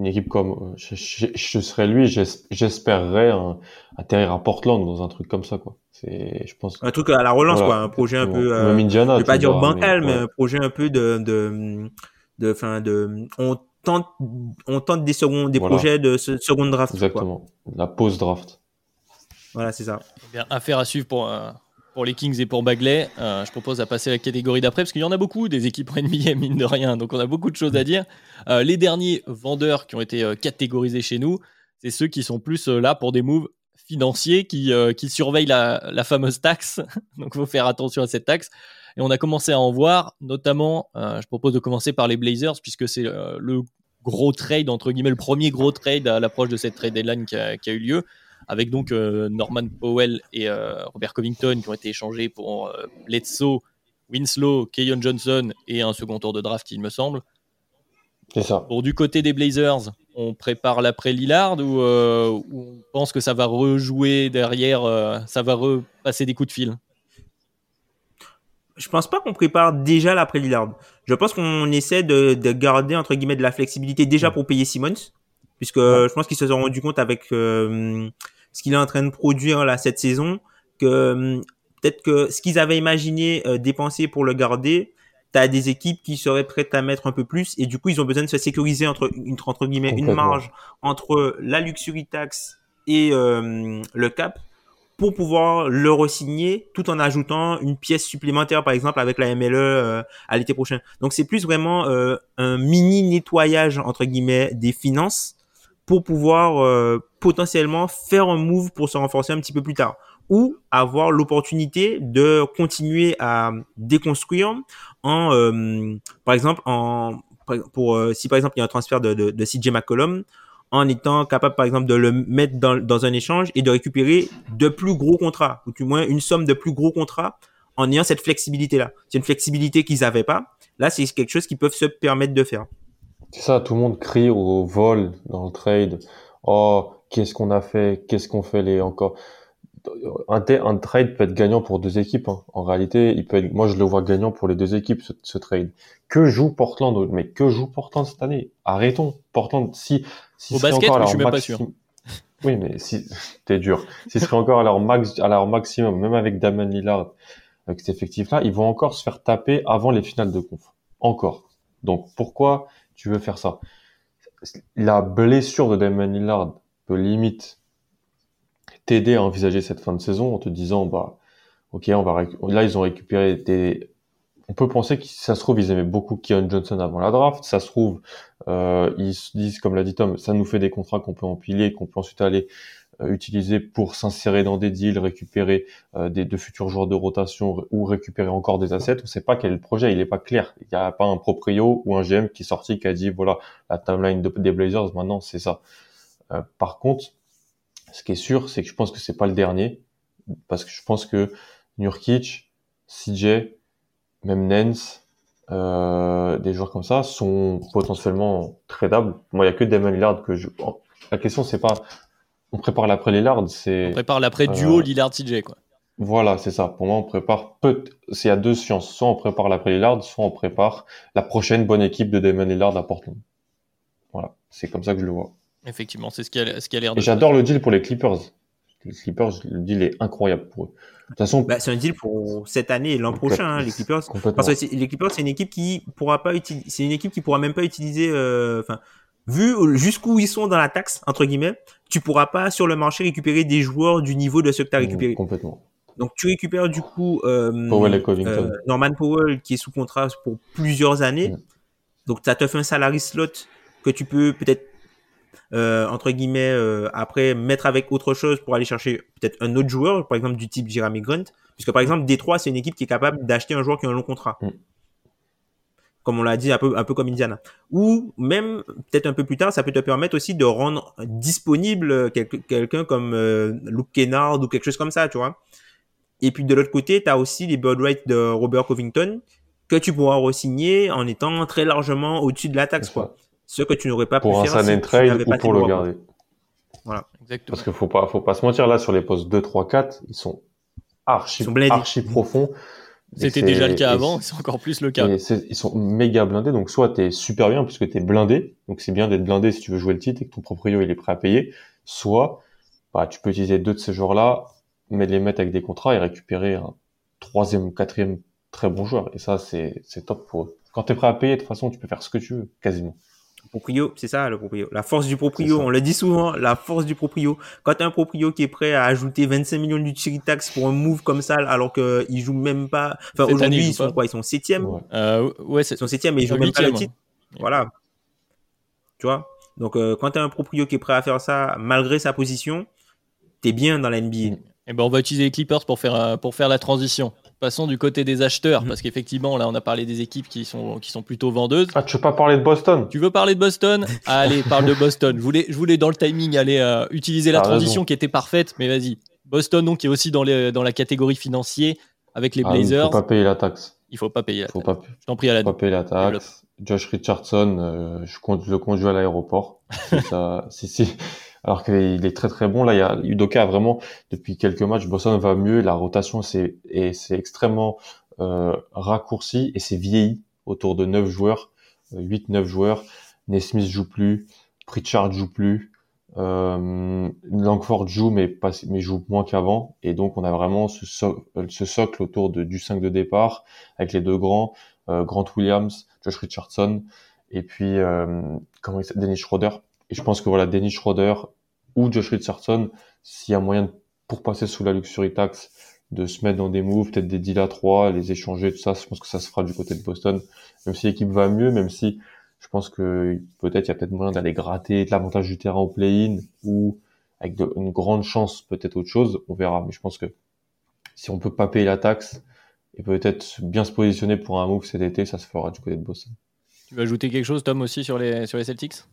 Une équipe comme, euh, je, je, je serais lui, j'es- j'espérerais un- atterrir à Portland dans un truc comme ça, quoi. C'est, je pense. Un truc à la relance Voilà, quoi, un projet un peu exactement. euh, Même Indiana, je vais pas dire vois, bancal, mais, ouais. un projet un peu de, de, de, fin, de, on tente, on tente des secondes, des Voilà. projets de se- seconde draft. quoi. Exactement. La pause draft. Voilà, c'est ça. Eh bien, affaire à suivre pour, euh, pour les Kings et pour Bagley. Euh, je propose à passer à la catégorie d'après, parce qu'il y en a beaucoup des équipes NBA, mine de rien, donc on a beaucoup de choses à dire. Euh, les derniers vendeurs qui ont été euh, catégorisés chez nous, c'est ceux qui sont plus là pour des moves financiers, qui, qui surveillent la, la fameuse taxe. donc il faut faire attention à cette taxe. Et on a commencé à en voir, notamment, je propose de commencer par les Blazers, puisque c'est le gros trade, entre guillemets, le premier gros trade à l'approche de cette trade deadline qui a eu lieu, avec donc euh, Norman Powell et euh, Robert Covington qui ont été échangés pour euh, Bledsoe, Winslow, Keyon Johnson et un second tour de draft, il me semble. C'est ça. Bon, du côté des Blazers, on prépare l'après Lillard ou, euh, ou on pense que ça va rejouer derrière, euh, ça va repasser des coups de fil? Je pense pas qu'on prépare déjà l'après Lillard. Je pense qu'on essaie de, de garder entre guillemets de la flexibilité déjà pour payer Simmons, puisque je pense qu'ils se sont rendus compte avec euh, ce qu'il est en train de produire là cette saison que euh, peut-être que ce qu'ils avaient imaginé euh, dépenser pour le garder, t'as des équipes qui seraient prêtes à mettre un peu plus et du coup ils ont besoin de se sécuriser entre une entre guillemets une marge entre la luxury tax et euh, le cap pour pouvoir le re-signer tout en ajoutant une pièce supplémentaire par exemple avec la MLE euh, à l'été prochain. Donc c'est plus vraiment euh, un mini nettoyage entre guillemets des finances pour pouvoir euh, potentiellement faire un move pour se renforcer un petit peu plus tard. Ou avoir l'opportunité de continuer à déconstruire en euh, par exemple en pour euh, si par exemple il y a un transfert de, de, de CJ McCollum en étant capable par exemple de le mettre dans, dans un échange et de récupérer de plus gros contrats ou du moins une somme de plus gros contrats en ayant cette flexibilité là c'est une flexibilité qu'ils avaient pas. Là c'est quelque chose qu'ils peuvent se permettre de faire C'est ça, tout le monde crie au vol dans le trade. Oh, qu'est-ce qu'on a fait? Qu'est-ce qu'on fait les encore? Un, trade peut être gagnant pour deux équipes. hein. En réalité, il peut être, moi je le vois gagnant pour les deux équipes ce, ce trade. Que joue Portland? Mais que joue Portland cette année? Arrêtons. Portland, si, si Au basket, encore à mais je suis même pas maxi- Oui, mais si, t'es dur. S'ils seraient encore à leur max, à leur maximum, même avec Damon Lillard, avec cet effectif-là, ils vont encore se faire taper avant les finales de conf. Encore. Donc, pourquoi tu veux faire ça? La blessure de Damon Lillard peut limite t'aider à envisager cette fin de saison en te disant, bah, ok, on va, là, ils ont récupéré des, on peut penser que ça se trouve, ils aimaient beaucoup Keon Johnson avant la draft. Ça se trouve, euh, ils se disent, comme l'a dit Tom, ça nous fait des contrats qu'on peut empiler, qu'on peut ensuite aller euh, utiliser pour s'insérer dans des deals, récupérer euh, des, de futurs joueurs de rotation ou récupérer encore des assets. On ne sait pas quel est le projet, il n'est pas clair. Il n'y a pas un proprio ou un GM qui est sorti qui a dit voilà la timeline de- des Blazers maintenant c'est ça. Euh, par contre, ce qui est sûr, c'est que je pense que c'est pas le dernier parce que je pense que Nurkic, CJ, même Nance, des joueurs comme ça sont potentiellement tradables. Moi, il y a que Damon Lillard que je. La question, c'est pas on prépare l'après Lillard, c'est On prépare l'après duo Euh, Lillard-TJ, quoi. voilà, c'est ça. Pour moi, on prépare peut. C'est à deux sciences. Soit on prépare l'après Lillard, soit on prépare la prochaine bonne équipe de Damon Lillard à Portland. Voilà, c'est comme ça que je le vois. Effectivement, c'est ce qui a, ce qui a l'air de. Et j'adore le deal pour les Clippers. Les Clippers, le deal est incroyable pour eux. De toute façon, bah, c'est un deal pour cette année et l'an prochain hein, les Clippers. Parce que c'est- les Clippers, c'est une équipe qui pourra pas utiliser, c'est une équipe qui pourra même pas utiliser, euh, enfin, vu jusqu'où ils sont dans la taxe entre guillemets, tu pourras pas sur le marché récupérer des joueurs du niveau de ceux que tu as récupéré. Complètement. Donc tu récupères du coup euh, Powell et Covington. euh, Norman Powell qui est sous contrat pour plusieurs années. Mm. Donc ça te fait un salary slot que tu peux peut-être euh, entre guillemets euh, après mettre avec autre chose pour aller chercher peut-être un autre joueur, par exemple du type Jeremy Grant, puisque par exemple Détroit c'est une équipe qui est capable d'acheter un joueur qui a un long contrat. Mm. Comme on l'a dit un peu un peu comme Indiana. Ou même peut-être un peu plus tard, ça peut te permettre aussi de rendre disponible quel- quelqu'un comme euh, Luke Kennard ou quelque chose comme ça, tu vois. Et puis de l'autre côté, tu as aussi les bird rights de Robert Covington que tu pourras re-signer en étant très largement au-dessus de la taxe, quoi. Ce que tu n'aurais pas Pour un pu faire sign si and tu trade ou pour le garder. Exactement. Parce qu'il faut pas, faut pas se mentir, là, sur les postes 2, 3, 4, ils sont archi, Ils sont archi profonds. C'était déjà le cas avant, c'est- encore plus le cas. Ils sont méga blindés, donc soit t'es super bien puisque t'es blindé, donc c'est bien d'être blindé si tu veux jouer le titre et que ton proprio il est prêt à payer, soit bah, tu peux utiliser deux de ces joueurs-là, mais les mettre avec des contrats et récupérer un troisième ou quatrième très bon joueur. Et ça, c'est c'est top pour eux. Quand t'es prêt à payer, de toute façon, tu peux faire ce que tu veux, quasiment. Proprio, c'est ça le proprio. La force du proprio, on le dit souvent, la force du proprio. Quand tu as un proprio qui est prêt à ajouter 25 millions cherry tax pour un move comme ça, alors qu'ils jouent même pas. Enfin, aujourd'hui, ils sont pas. quoi Ils sont septième? Ouais. Euh, ouais, Ils sont septième et ils jouent Euh, même pas le titre. Voilà. Tu vois? Donc, euh, quand tu as un proprio qui est prêt à faire ça, malgré sa position, t'es bien dans la NBA. Mm. Eh ben, on va utiliser les Clippers pour faire, euh, pour faire la transition. Passons du côté des acheteurs, Mhm. parce qu'effectivement, là, on a parlé des équipes qui sont, qui sont plutôt vendeuses. Ah, tu veux pas parler de Boston? Tu veux parler de Boston? Allez, parle de Boston. Je voulais, je voulais dans le timing aller euh, utiliser la transition raison. qui était parfaite, mais vas-y. Boston, donc, qui est aussi dans, les, dans la catégorie financier avec les Ah, Il Blazers. faut pas payer la taxe. Il faut pas payer. la Faut taxe. pas, Je t'en prie, Alan. faut pas payer la taxe. Josh Richardson, euh, je, compte, je le conduis à l'aéroport. Si ça, si, si. Alors qu'il est très très bon. Là, il y a, Udoka a vraiment, depuis quelques matchs, Boston va mieux. La rotation, c'est, c'est extrêmement euh, raccourci et c'est vieilli autour de 9 joueurs, 8-9 joueurs. Nesmith joue plus, Pritchard joue plus, euh, Langford joue mais joue moins qu'avant. Et donc on a vraiment ce, so- euh, ce socle autour de, du 5 de départ avec les deux grands, euh, Grant Williams, Josh Richardson et puis euh, comment Dennis Schroeder. Et je pense que voilà, Dennis Schroeder ou Josh Richardson, s'il y a moyen pour passer sous la luxury tax, de se mettre dans des moves, peut-être des deals à 3, les échanger, tout ça, je pense que ça se fera du côté de Boston. Même si l'équipe va mieux, même si je pense que peut-être il y a peut-être moyen d'aller gratter de l'avantage du terrain au play-in ou avec une grande chance peut-être autre chose, on verra. Mais je pense que si on peut pas payer la taxe et peut-être bien se positionner pour un move cet été, ça se fera du côté de Boston. Tu veux ajouter quelque chose, Tom, aussi sur les, sur les Celtics?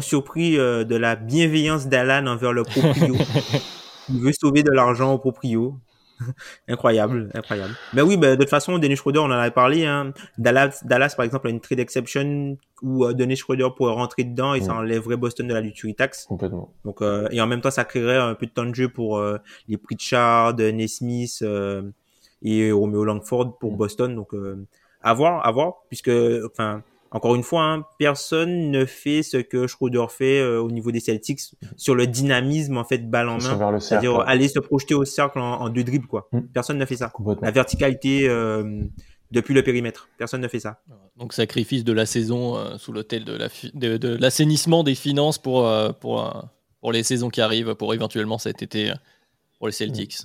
Surpris euh, de la bienveillance d'Alan envers le proprio. Il veut sauver de l'argent au proprio. incroyable, incroyable. Mais oui, ben, de toute façon, Dennis Schroeder, on en avait parlé. Hein. Dallas, Dallas, par exemple, a une trade exception où euh, Dennis Schroeder pourrait rentrer dedans et ça Mm. enlèverait Boston de la luxury tax. Complètement. Donc, euh, et en même temps, ça créerait un peu de temps de jeu pour euh, les Pritchard, Nesmith euh, et Romeo Langford pour Mm. Boston. Donc, euh, à voir, à voir, puisque, enfin, encore une fois, hein, personne ne fait ce que Schroeder fait euh, au niveau des Celtics sur le dynamisme en fait balle en main, c'est-à-dire aller se projeter au cercle en, en deux dribbles quoi. Mm. Personne ne fait ça. La verticalité euh, depuis le périmètre, personne ne fait ça. Donc, sacrifice de la saison euh, sous l'autel de la fi- de, de l'assainissement des finances pour, euh, pour, euh, pour les saisons qui arrivent, pour éventuellement cet été pour les Celtics.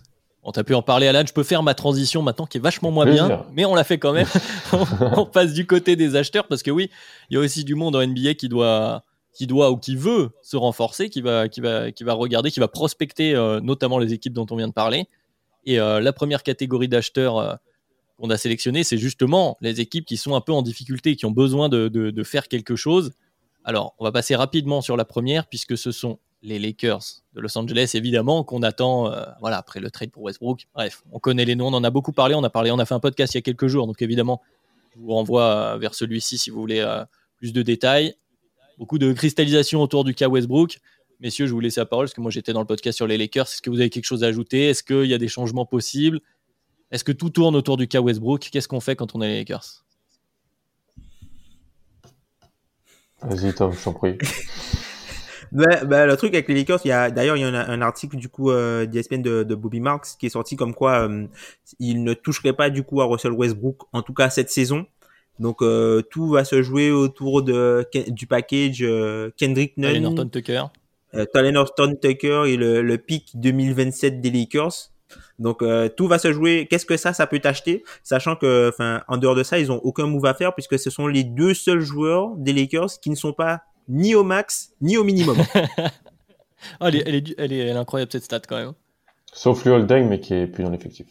On t'a pu en parler, Alan. Je peux faire ma transition maintenant qui est vachement moins bien, mais on l'a fait quand même. on, passe du côté des acheteurs parce que oui, il y a aussi du monde en NBA qui doit, qui doit ou qui veut se renforcer, qui va, qui va, qui va regarder, qui va prospecter euh, notamment les équipes dont on vient de parler. Et euh, la première catégorie d'acheteurs euh, qu'on a sélectionné, c'est justement les équipes qui sont un peu en difficulté, qui ont besoin de, de- de faire quelque chose. Alors, on va passer rapidement sur la première, puisque ce sont les Lakers de Los Angeles, évidemment, qu'on attend euh, voilà, après le trade pour Westbrook. Bref, on connaît les noms, on en a beaucoup parlé, on a, parlé, on a fait un podcast il y a quelques jours, donc évidemment, je vous renvoie euh, vers celui-ci si vous voulez euh, plus de détails. Beaucoup de cristallisation autour du cas Westbrook. Messieurs, je vous laisse la parole, parce que moi j'étais dans le podcast sur les Lakers. Est-ce que vous avez quelque chose à ajouter? Est-ce qu'il y a des changements possibles? Est-ce que tout tourne autour du cas Westbrook? Qu'est-ce qu'on fait quand on est les Lakers? Vas-y, Tom, je t'en prie. Ben, ben, le truc avec les Lakers, il y a d'ailleurs il y a un, un article du coup euh, d'ESPN de, de Bobby Marks qui est sorti comme quoi euh, il ne toucherait pas du coup à Russell Westbrook en tout cas cette saison. Donc euh, tout va se jouer autour de du package euh, Kendrick Nunn, Norton Tucker. euh, Talen Horton Tucker et le, le pick 2027 des Lakers. Donc euh, tout va se jouer. Qu'est-ce que ça, ça peut t'acheter, sachant que, enfin, en dehors de ça, ils ont aucun move à faire puisque ce sont les deux seuls joueurs des Lakers qui ne sont pas ni au max ni au minimum. Ah, elle, est, elle, est, elle, est, elle est incroyable cette stat quand même. Sauf le Holding, mais qui est plus dans l'effectif.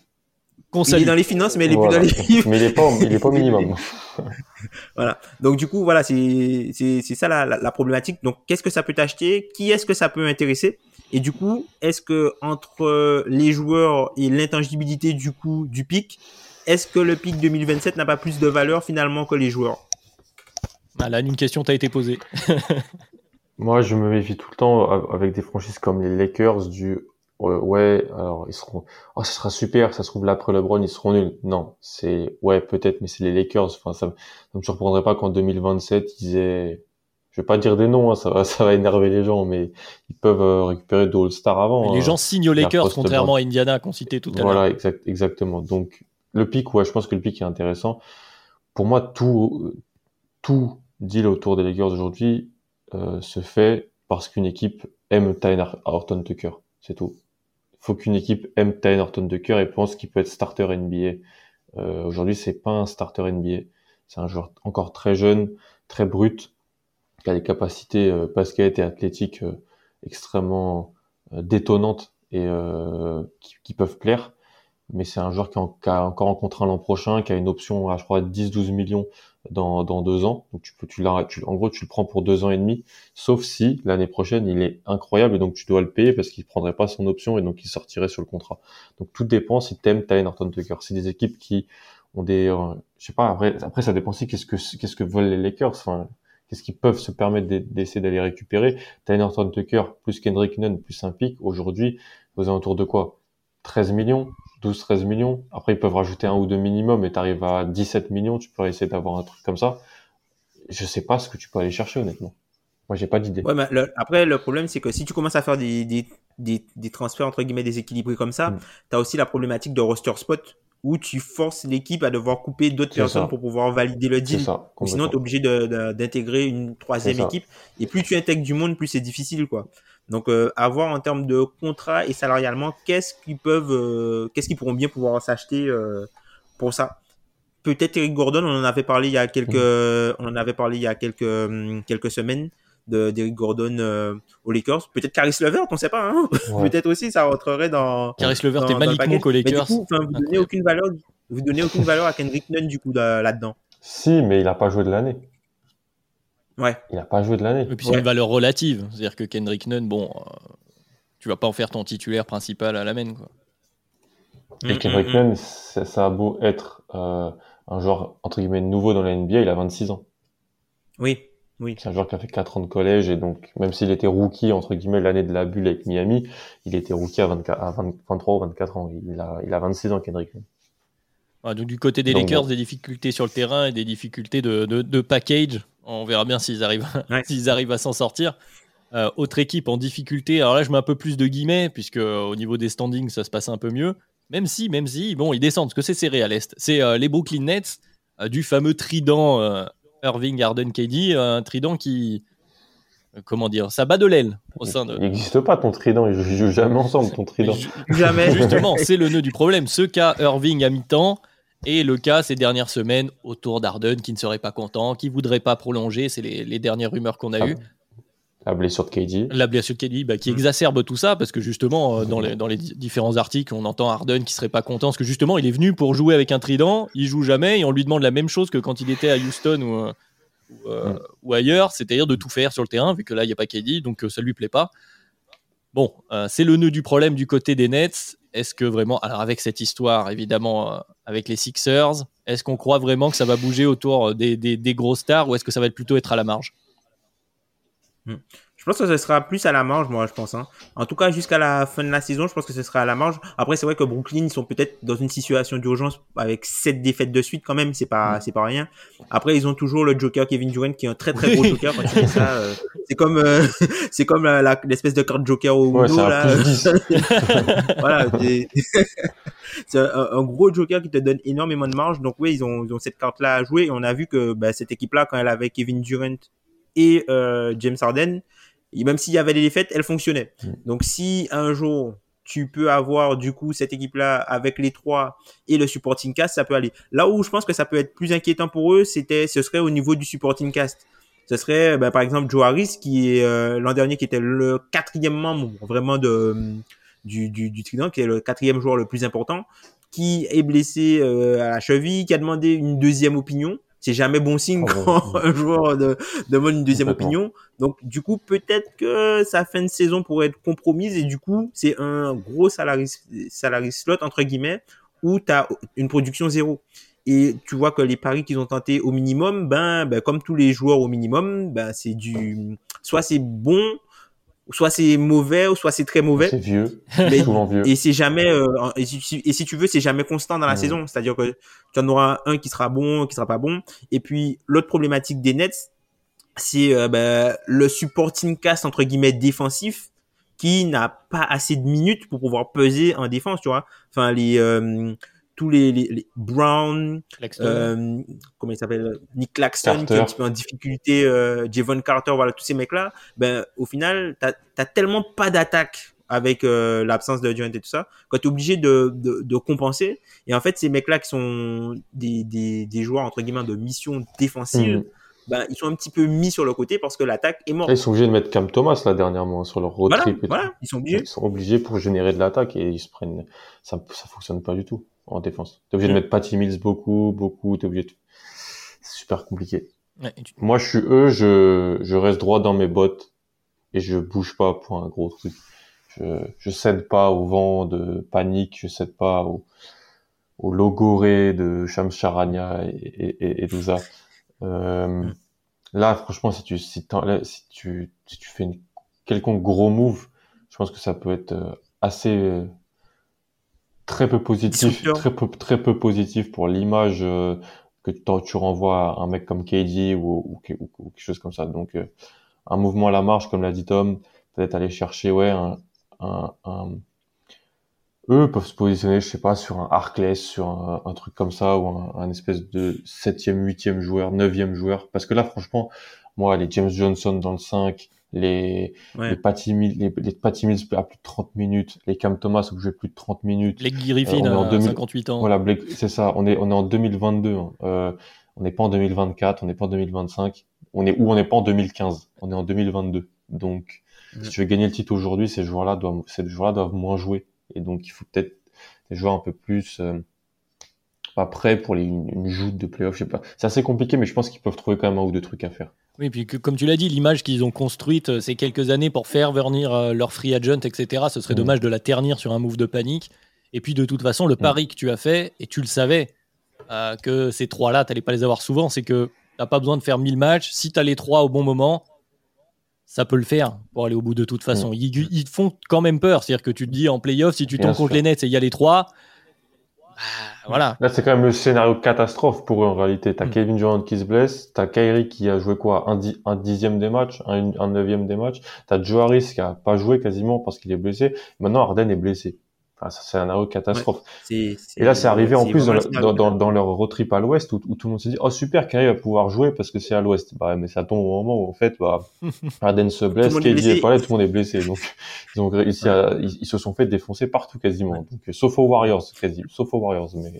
Il est dans les finances, mais il est Voilà. plus dans les Mais il est pas, il est pas au minimum. Voilà. Donc du coup, voilà, c'est c'est c'est ça la, la, la problématique. Donc qu'est-ce que ça peut t'acheter? Qui est-ce que ça peut intéresser Et du coup, est-ce que entre les joueurs et l'intangibilité du coup du pic, est-ce que le pic 2027 n'a pas plus de valeur finalement que les joueurs? Ah, là, une question t'a été posée. Moi, je me méfie tout le temps avec des franchises comme les Lakers du ouais, ouais, alors ils seront oh, ce sera super, ça se trouve là après LeBron, ils seront nuls. Non, c'est ouais, peut-être mais c'est les Lakers, enfin ça, ça me surprendrait pas qu'en 2027, ils aient je vais pas dire des noms, hein, ça va ça va énerver les gens mais ils peuvent euh, récupérer deux All-Star avant. les hein. gens signent aux la Lakers, contrairement à Indiana qu'on citait tout à l'heure. Voilà, exact, exactement. Donc, le pic, ouais, je pense que le pic est intéressant. Pour moi, tout, tout deal autour des Lakers aujourd'hui euh, se fait parce qu'une équipe aime Tyler Horton Tucker. C'est tout. Il faut qu'une équipe aime Tyler Horton Tucker et pense qu'il peut être starter NBA. Euh, aujourd'hui, c'est pas un starter NBA. C'est un joueur encore très jeune, très brut, qui a des capacités euh, basket et athlétiques euh, extrêmement euh, détonnantes et euh, qui, qui peuvent plaire. mais c'est un joueur qui, a encore en contrat l'an prochain, qui a une option à, je crois, 10-12 millions dans, dans deux ans. Donc tu peux, tu tu, en gros, tu le prends pour deux ans et demi, sauf si l'année prochaine il est incroyable et donc tu dois le payer parce qu'il prendrait pas son option et donc il sortirait sur le contrat. Donc tout dépend si t'aimes Ty Norton Tucker. C'est des équipes qui ont des, euh, je sais pas. Après, après ça dépend aussi qu'est-ce que qu'est-ce que veulent les Lakers. Enfin, qu'est-ce qu'ils peuvent se permettre d'essayer d'aller récupérer. Ty Norton Tucker plus Kendrick Nunn plus un pic aujourd'hui aux alentours de quoi? 13 millions 12-13 millions. Après, ils peuvent rajouter un ou deux minimum et tu arrives à 17 millions, tu peux essayer d'avoir un truc comme ça. Je sais pas ce que tu peux aller chercher, honnêtement. Moi, j'ai pas d'idée. Ouais, mais après, le problème, c'est que si tu commences à faire des, des, des, des transferts, entre guillemets, déséquilibrés comme ça, mm. tu as aussi la problématique de roster spot où tu forces l'équipe à devoir couper d'autres personnes pour pouvoir valider le deal. Ça, sinon, tu es obligé d'intégrer une troisième équipe. Et plus tu intègres du monde, plus c'est difficile, quoi. Donc, euh, avoir en termes de contrat et salarialement, qu'est-ce qu'ils peuvent, euh, qu'est-ce qu'ils pourront bien pouvoir s'acheter euh, pour ça Peut-être Eric Gordon, on en avait parlé il y a quelques, mm. on en avait parlé il y a quelques hum, quelques semaines d'Eric Gordon aux Lakers. Peut-être Caris Levert, on ne sait pas. Hein Peut-être aussi ça rentrerait dans. Caris Levert est magnifiquement aux Lakers. Mais du coup, vous donnez aucune valeur, vous donnez aucune valeur à Kendrick Nunn du coup là-dedans. Si, mais il n'a pas joué de l'année. Ouais. Il n'a pas joué de l'année. Et puis c'est une valeur relative. C'est-à-dire que Kendrick Nunn, bon, euh, tu vas pas en faire ton titulaire principal à la main. Quoi. Et mm, Kendrick mm, mm. Nunn, ça a beau être euh, un joueur entre guillemets nouveau dans la NBA, il a 26 ans. Oui, oui. C'est un joueur qui a fait 4 ans de collège et donc même s'il était rookie entre guillemets l'année de la bulle avec Miami, il était rookie à, 24, à 23 ou 24 ans. Il a, il a 26 ans Kendrick Nunn. Ah, donc du côté des Lakers, des difficultés sur le terrain et des difficultés de, de, de package on verra bien s'ils arrivent, s'ils arrivent à s'en sortir. Euh, autre équipe en difficulté. Alors là, je mets un peu plus de guillemets, puisque euh, au niveau des standings, ça se passe un peu mieux. Même si, même si, bon, ils descendent, parce que c'est serré à l'Est. C'est euh, les Brooklyn Nets, du fameux trident Irving, Harden, KD, un trident qui. Comment dire Ça bat de l'aile au sein de. Il n'existe pas ton trident, ils jouent jamais ensemble, ton trident. jamais. Justement, c'est le nœud du problème. Ce qu'a Irving à mi-temps, et le cas ces dernières semaines autour d'Arden qui ne serait pas content, qui voudrait pas prolonger, c'est les, dernières rumeurs qu'on a ah, eues. La blessure de KD. La blessure de KD bah, qui mm. exacerbe tout ça parce que justement euh, dans, les, dans les différents articles on entend Arden qui serait pas content parce que justement il est venu pour jouer avec un trident, il joue jamais et on lui demande la même chose que quand il était à Houston ou, euh, euh, mm. ou, ailleurs, c'est-à-dire de tout faire sur le terrain vu que là il n'y a pas KD donc ça lui plaît pas. Bon, c'est le nœud du problème du côté des Nets est-ce que vraiment, alors avec cette histoire évidemment euh, avec les Sixers, est-ce qu'on croit vraiment que ça va bouger autour des, des, des gros stars ou est-ce que ça va plutôt être à la marge? Hmm. Je pense que ce sera plus à la marge, moi, je pense. Hein. En tout cas, jusqu'à la fin de la saison, je pense que ce sera à la marge. Après, c'est vrai que Brooklyn, ils sont peut-être dans une situation d'urgence avec sept défaites de suite quand même. C'est pas, c'est pas rien. Après, ils ont toujours le Joker Kevin Durant qui est un très très gros Joker. Quand tu fais ça, euh, c'est comme, euh, c'est comme l'espèce de carte Joker au ouais, là. voilà. c'est un, un, gros Joker qui te donne énormément de marge. Donc oui, ils ont, ils ont cette carte là à jouer. Et on a vu que bah, cette équipe là, quand elle avait Kevin Durant et euh, James Harden et même s'il y avait des défaites, elle fonctionnait. Mm. Donc si un jour tu peux avoir du coup cette équipe-là avec les trois et le supporting cast, ça peut aller. Là où je pense que ça peut être plus inquiétant pour eux, c'était, ce serait au niveau du supporting cast. Ce serait ben, par exemple Joe Harris qui est euh, l'an dernier qui était le quatrième membre vraiment de du, du, du Trident, qui est le quatrième joueur le plus important, qui est blessé euh, à la cheville, qui a demandé une deuxième opinion c'est jamais bon signe oh, quand un joueur de, demande une deuxième opinion. Donc, du coup, peut-être que sa fin de saison pourrait être compromise et du coup, c'est un gros salarié, salarié slot, entre guillemets, où tu as une production zéro. Et tu vois que les paris qu'ils ont tentés au minimum, ben, ben, comme tous les joueurs au minimum, ben, c'est du, soit c'est bon, soit c'est mauvais, ou soit c'est très mauvais. C'est vieux, mais, souvent vieux. Et c'est jamais, euh, et, si, et, si, tu veux, c'est jamais constant dans la saison. C'est-à-dire que tu en auras un qui sera bon, qui sera pas bon. Et puis l'autre problématique des Nets, c'est euh, ben, le supporting cast entre guillemets défensif qui n'a pas assez de minutes pour pouvoir peser en défense, tu vois. Enfin les euh, tous les, les, Brown, euh, comment il s'appelle, Nick Claxton qui est un petit peu en difficulté, euh, Javon Carter, voilà tous ces mecs là, ben au final t'as as tellement pas d'attaque avec euh, l'absence de Durant et tout ça, quand tu es obligé de, de, de, compenser. Et en fait, ces mecs-là qui sont des, des, des, joueurs entre guillemets de mission défensive, mm. ben, ils sont un petit peu mis sur le côté parce que l'attaque est morte. Ils sont obligés de mettre Cam Thomas là dernièrement sur leur road Voilà, trip. et voilà, ils sont obligés. Ils sont obligés pour générer de l'attaque et ils se prennent. Ça, ça fonctionne pas du tout en défense. T'es obligé Mm. de mettre Patty Mills beaucoup, beaucoup. T'es obligé. De... C'est super compliqué. Ouais, et tu- Moi, je suis eux, je, je reste droit dans mes bottes et je bouge pas pour un gros truc. Je, je cède pas au vent de panique, je cède pas au, au logoré de Shams Charania et, et, et, et tout ça. Euh, là, franchement, si tu, si, t'en- là, si tu, si tu fais une quelconque gros move, je pense que ça peut être euh, assez, euh, très peu positif, très peu, très peu positif pour l'image euh, que tu renvoies à un mec comme KD ou, ou, ou- ou quelque chose comme ça. Donc, euh, un mouvement à la marge, comme l'a dit Tom, peut-être aller chercher, ouais, un, un, un- eux peuvent se positionner, je sais pas, sur un Arclès, sur un, un truc comme ça, ou un, un espèce de septième, huitième joueur, neuvième joueur. Parce que là, franchement, moi, les James Johnson dans le 5, les, Ouais. les Patty Mills, les, les Patty Mills à plus de 30 minutes, les Cam Thomas ont joué plus de 30 minutes. Blake Griffin Euh, on est en à 2000 58 ans. Voilà, Blake, c'est ça. On est, on est en 2022. hein. Euh, on n'est pas en 2024, on n'est pas en 2025. On est où? On n'est pas en 2015. On est en 2022. Donc, si tu veux gagner le titre aujourd'hui, ces joueurs-là doivent, ces joueurs-là doivent moins jouer. Et donc, il faut peut-être des joueurs un peu plus euh, pas prêts pour les, une, une joute de playoff. Je sais pas. C'est assez compliqué, mais je pense qu'ils peuvent trouver quand même un ou deux trucs à faire. Oui, puis que- comme tu l'as dit, l'image qu'ils ont construite euh, ces quelques années pour faire venir euh, leur free agent, etc., ce serait Mm. dommage de la ternir sur un move de panique. Et puis de toute façon, le Mm. pari que tu as fait, et tu le savais, euh, que ces trois-là, tu n'allais pas les avoir souvent, c'est que tu n'as pas besoin de faire 1000 matchs. Si tu as les trois au bon moment, ça peut le faire pour aller au bout de toute façon. Ils, ils te font quand même peur. C'est-à-dire que tu te dis en playoff, si tu tombes contre les Nets et il y a les trois, voilà. Là, c'est quand même le scénario catastrophe pour eux en réalité. T'as Mm. Kevin Durant qui se blesse, t'as Kyrie qui a joué quoi, un, di- un dixième des matchs, un, un neuvième des matchs. T'as Joe Harris qui a pas joué quasiment parce qu'il est blessé. Maintenant, Harden est blessé. Enfin, c'est un scénario catastrophe. C'est- c'est- Et là, c'est arrivé en plus dans, le- dans, dans, dans leur road trip à l'ouest où, où tout le monde s'est dit, oh super, Kyrie va pouvoir jouer parce que c'est à l'ouest. Bah, ouais, mais ça tombe au moment où en fait, bah, Harden se blesse, KD est pas là, tout le monde est blessé. Donc, ils se sont fait défoncer partout quasiment. Donc, sauf aux Warriors, quasi, sauf aux Warriors, mais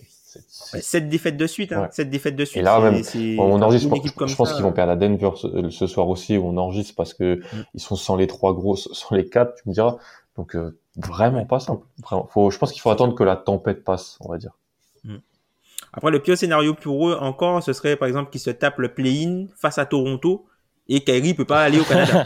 Ouais, Sept défaites de suite, hein. Ouais. Sept défaites de suite. Et là, même, on enregistre, je, pense qu'ils vont perdre à Denver ce, ce soir aussi, où on enregistre parce que Mm. ils sont sans les trois gros, sans les quatre, tu me diras. Donc, euh, vraiment pas simple. Vraiment. Faut, je pense qu'il faut attendre que la tempête passe, on va dire. Après, le pire scénario pour eux encore, ce serait par exemple qu'ils se tapent le play-in face à Toronto et Kyrie peut pas aller au Canada.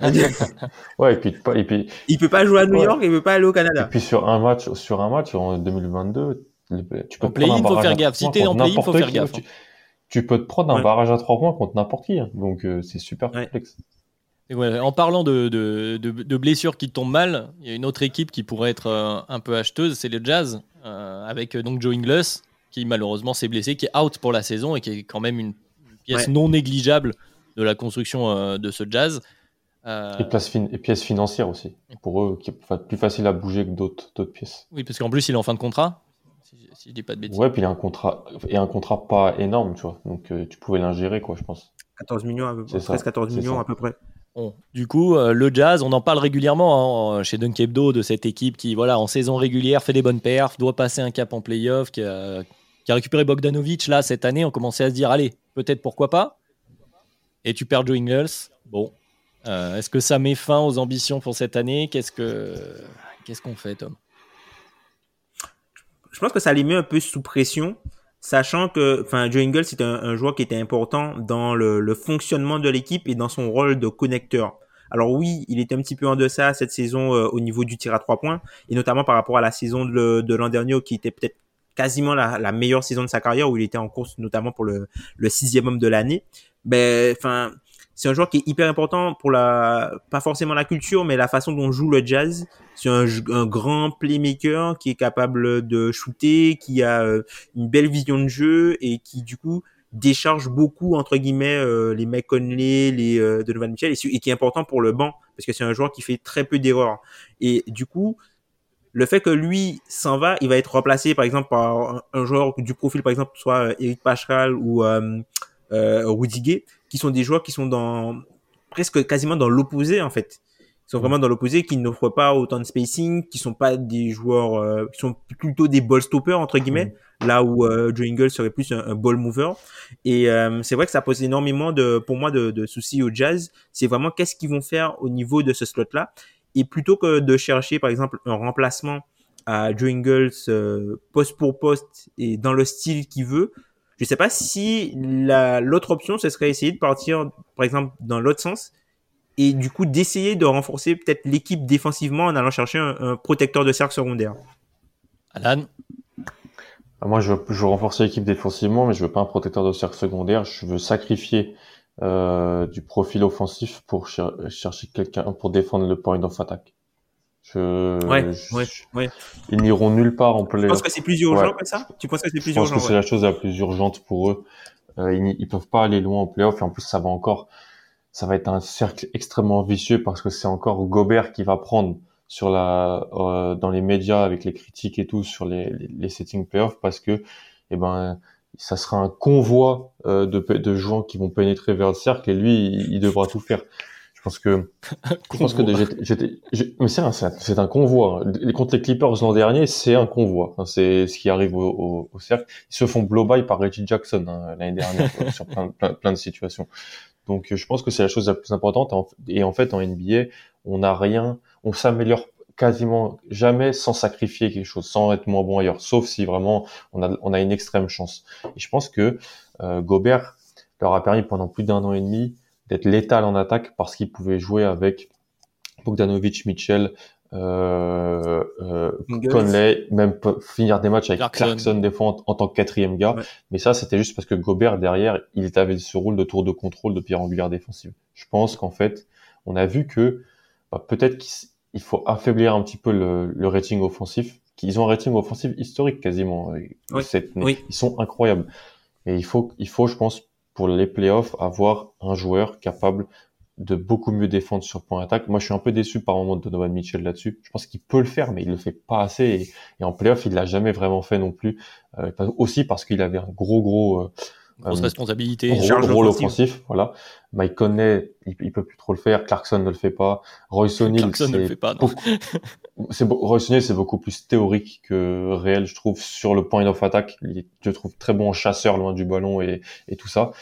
Ouais, et puis, et puis, il peut pas jouer à New Ouais. York, il peut pas aller au et Canada. puis sur un match, sur un match en 2022, le- tu peux En te prendre play-in, un faut barrage faire à gaffe. trois Si t'es en play-in, faut qui. gaffe. Tu, tu peux te prendre un Ouais. barrage à trois points contre n'importe qui. hein. Donc, euh, c'est super complexe. Et ouais, en parlant de, de, de- de blessures qui tombent mal, il y a une autre équipe qui pourrait être euh, un peu acheteuse, c'est le Jazz, euh, avec euh, donc Joe Ingles, qui malheureusement s'est blessé, qui est out pour la saison et qui est quand même une pièce Ouais. non négligeable de la construction euh, de ce Jazz. Euh, Et, place fin- et pièces financières aussi. Pour eux, qui est plus facile à bouger que d'autres, pièces. oui, parce qu'en plus il est en fin de contrat, si, je- si je dis pas de bêtises. Ouais, puis il a un contrat, et un contrat pas énorme, tu vois. Donc, euh, tu pouvais l'ingérer, quoi, je pense. 14 millions, à peu près, ça, 13 14 c'est millions ça. à peu près. Du coup, euh, le Jazz, on en parle régulièrement hein, chez Dunk de cette équipe qui, voilà, en saison régulière, fait des bonnes perfs, doit passer un cap en playoff, qui a, qui a récupéré Bogdanovic là cette année. On commençait à se dire, allez, peut-être pourquoi pas? Et tu perds Joe Ingles. Bon, Euh, est-ce que ça met fin aux ambitions pour cette année? Qu'est-ce que qu'est-ce qu'on fait, Tom? Je pense que ça les met un peu sous pression, sachant que, enfin, Joe Ingles c'est un, un joueur qui était important dans le, le fonctionnement de l'équipe et dans son rôle de connecteur. Alors oui, il était un petit peu en deçà cette saison euh, au niveau du tir à trois points, et notamment par rapport à la saison de, l'an dernier, qui était peut-être quasiment la, la meilleure saison de sa carrière, où il était en course notamment pour le, le sixième homme de l'année. Ben, enfin, c'est un joueur qui est hyper important pour la, pas forcément la culture, mais la façon dont joue le jazz. C'est un, un grand playmaker qui est capable de shooter, qui a euh, une belle vision de jeu et qui du coup décharge beaucoup entre guillemets euh, les Mike Conley, les euh, Donovan Mitchell et, et qui est important pour le banc parce que c'est un joueur qui fait très peu d'erreurs. Et du coup, le fait que lui s'en va, il va être remplacé par exemple par un, un joueur du profil par exemple soit euh, Eric Paschal ou euh, euh, Rudy Gay, qui sont des joueurs qui sont dans presque quasiment dans l'opposé en fait. Ils sont vraiment dans l'opposé, qui n'offrent pas autant de spacing, qui sont pas des joueurs, euh, qui sont plutôt des ball stoppers entre guillemets, là où euh, Joe serait plus un, ball mover. Et euh, c'est vrai que ça pose énormément de, pour moi, de, de soucis au Jazz. C'est vraiment qu'est-ce qu'ils vont faire au niveau de ce slot-là. Et plutôt que de chercher, par exemple, un remplacement à Joe Ingles euh, poste pour poste et dans le style qu'il veut, je sais pas si l'autre option, ce serait essayer de partir, par exemple, dans l'autre sens et du coup d'essayer de renforcer peut-être l'équipe défensivement en allant chercher un, protecteur de cercle secondaire. Alan? Ah, Moi, je veux, je veux renforcer l'équipe défensivement, mais je veux pas un protecteur de cercle secondaire. Je veux sacrifier euh, du profil offensif pour chercher quelqu'un pour défendre le point of attack. Je, ouais, ouais, ouais. Ils n'iront nulle part en play. Tu penses que c'est plus urgent que ça? Tu penses que c'est plus urgent Je pense que c'est la chose la plus urgente pour eux. Euh, ils, ils peuvent pas aller loin en playoff et en plus ça va encore, ça va être un cercle extrêmement vicieux parce que c'est encore Gobert qui va prendre sur la euh, dans les médias avec les critiques et tout sur les, les, les settings playoff parce que eh ben ça sera un convoi euh, de, de joueurs qui vont pénétrer vers le cercle et lui il devra tout faire pense que je pense que j'étais mais c'est un c'est un convoi. Les contre les Clippers l'an dernier c'est un convoi. C'est ce qui arrive au, au, cercle. Ils se font blow by par Reggie Jackson hein, l'année dernière sur plein, plein, de situations. Donc je pense que c'est la chose la plus importante. Et en fait en NBA on n'a rien on s'améliore quasiment jamais sans sacrifier quelque chose sans être moins bon ailleurs sauf si vraiment on a on a une extrême chance. Et je pense que euh, Gobert leur a permis pendant plus d'un an et demi d'être létal en attaque parce qu'il pouvait jouer avec Bogdanovic, Mitchell, euh, euh, Conley, même finir des matchs avec Clarkson, des fois en, tant que quatrième gars. Mais ça, c'était juste parce que Gobert derrière, il avait ce rôle de tour de contrôle de pierre angulaire défensive. Je pense qu'en fait, on a vu que bah, peut-être qu'il faut affaiblir un petit peu le, le rating offensif. Qu'ils ont un rating offensif historique quasiment. Euh, cette Ils sont incroyables. Et il faut, il faut, je pense, pour les playoffs, avoir un joueur capable de beaucoup mieux défendre sur point d'attaque. Moi, je suis un peu déçu par moment de Donovan Mitchell là-dessus. Je pense qu'il peut le faire, mais il le fait pas assez. Et, en playoff, il l'a jamais vraiment fait non plus. Euh, aussi parce qu'il avait un gros, gros euh, Grosse euh, responsabilité. Gros, rôle offensif, voilà. Mike Conley, il, peut plus trop le faire. Clarkson ne le fait pas. Royce O'Neal, c'est O'Neal, c'est beaucoup plus théorique que réel, je trouve, sur le point of attack. Je trouve très bon chasseur loin du ballon et, et tout ça.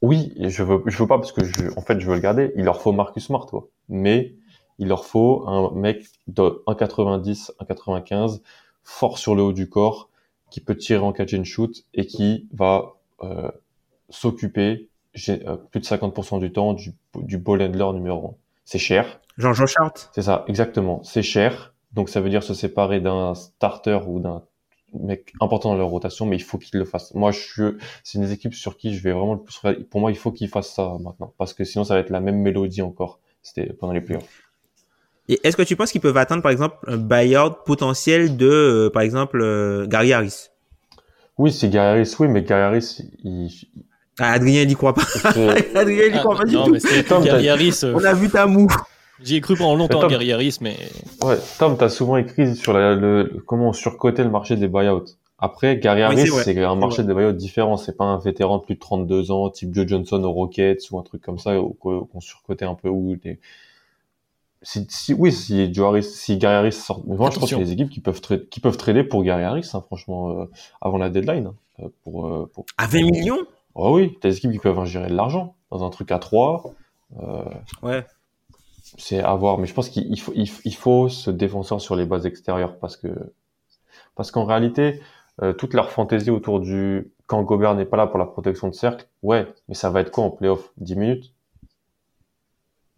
Oui, je veux, je veux pas parce que je, en fait, je veux le garder. Il leur faut Marcus Smart, toi. Mais il leur faut un mec de 1,90, 1,95, fort sur le haut du corps, qui peut tirer en catch and shoot et qui va euh, s'occuper euh, plus de 50% du temps du, du ball handler numéro 1. C'est cher. Jean-Jean Chart. C'est ça, exactement. C'est cher. Donc ça veut dire se séparer d'un starter ou d'un mec important dans leur rotation, mais il faut qu'il le fasse. Moi, je, c'est une des équipes sur qui je vais vraiment le plus. Pour moi, il faut qu'il fasse ça maintenant, parce que sinon, ça va être la même mélodie encore. C'était pendant les playoffs. Et est-ce que tu penses qu'ils peuvent atteindre, par exemple, un buyout potentiel de, euh, par exemple, Gary Harris? Oui, c'est Gary oui, mais Gary il... Ah, Adrien, il y croit pas. Adrien, il y croit pas du non, tout. Mais Gary euh, On a vu ta moue. J'y ai cru pendant longtemps Tom... Gary Harris, mais... Ouais, Tom, t'as souvent écrit sur la, le, comment surcoter le marché des buyouts. Après, Gary Harris, c'est un marché des buyouts différent. C'est pas un vétéran de plus de 32 ans, type Joe Johnson aux Rockets ou un truc comme ça, qu'on surcotait un peu ou des, si, si, oui, si Joe Harris, si Gary Harris sort, moi je pense qu'il y a des équipes qui peuvent trader, qui peuvent trader pour Gary Harris, hein, franchement, euh, avant la deadline, hein, euh, pour, euh, pour, À 20 millions? Oh oui, t'as des équipes qui peuvent ingérer de l'argent dans un truc à 3. ouais. C'est à voir, mais je pense qu'il faut, il, faut ce défenseur sur les bases extérieures parce que, parce qu'en réalité, toute leur fantaisie autour du, quand Gobert n'est pas là pour la protection de cercle, ouais, mais ça va être quoi en playoff? 10 minutes?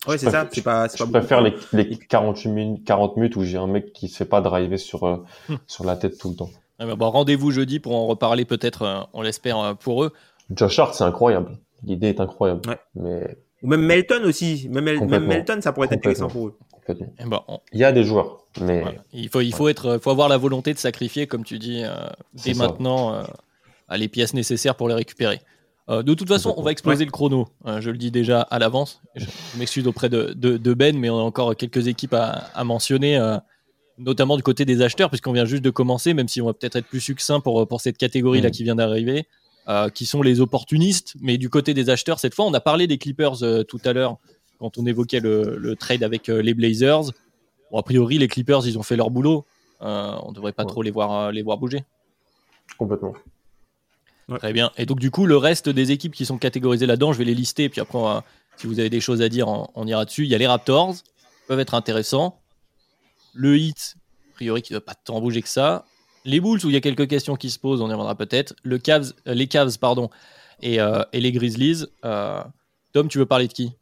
Ouais, c'est ça. C'est pas, je préfère les, les 48 minutes, 40 minutes où j'ai un mec qui se fait pas driver sur, euh, hmm. sur la tête tout le temps. Ah bah, bon, Rendez-vous jeudi pour en reparler peut-être, euh, on l'espère euh, pour eux. Josh Hart, c'est incroyable. L'idée est incroyable. Mais... Ou même Melton aussi. Même, Melton, ça pourrait être intéressant pour eux. Eh ben, Il y a des joueurs, mais il faut, il faut être, faut avoir la volonté de sacrifier, comme tu dis, dès maintenant, les pièces nécessaires pour les récupérer. Euh, de toute façon, on va exploser le chrono. Euh, je le dis déjà à l'avance. Je, m'excuse auprès de, Ben, mais on a encore quelques équipes à, mentionner, euh, notamment du côté des acheteurs, puisqu'on vient juste de commencer, même si on va peut-être être plus succinct pour, pour cette catégorie-là mm. qui vient d'arriver, qui sont les opportunistes. Mais du côté des acheteurs, cette fois, on a parlé des Clippers tout à l'heure quand on évoquait le, trade avec les Blazers. Bon, a priori, les Clippers, ils ont fait leur boulot. on ne devrait pas trop les voir, les voir bouger. Complètement. Très bien. Et donc, du coup, le reste des équipes qui sont catégorisées là-dedans, je vais les lister. Et puis après, va- si vous avez des choses à dire, on, on ira dessus. Il y a les Raptors, qui peuvent être intéressants. Le Heat, a priori, qui ne va pas tant bouger que ça. Les Bulls, où il y a quelques questions qui se posent, on y reviendra peut-être. Le Cavs, euh, les Cavs, pardon, et, euh, et les Grizzlies. Euh, Tom, tu veux parler de qui?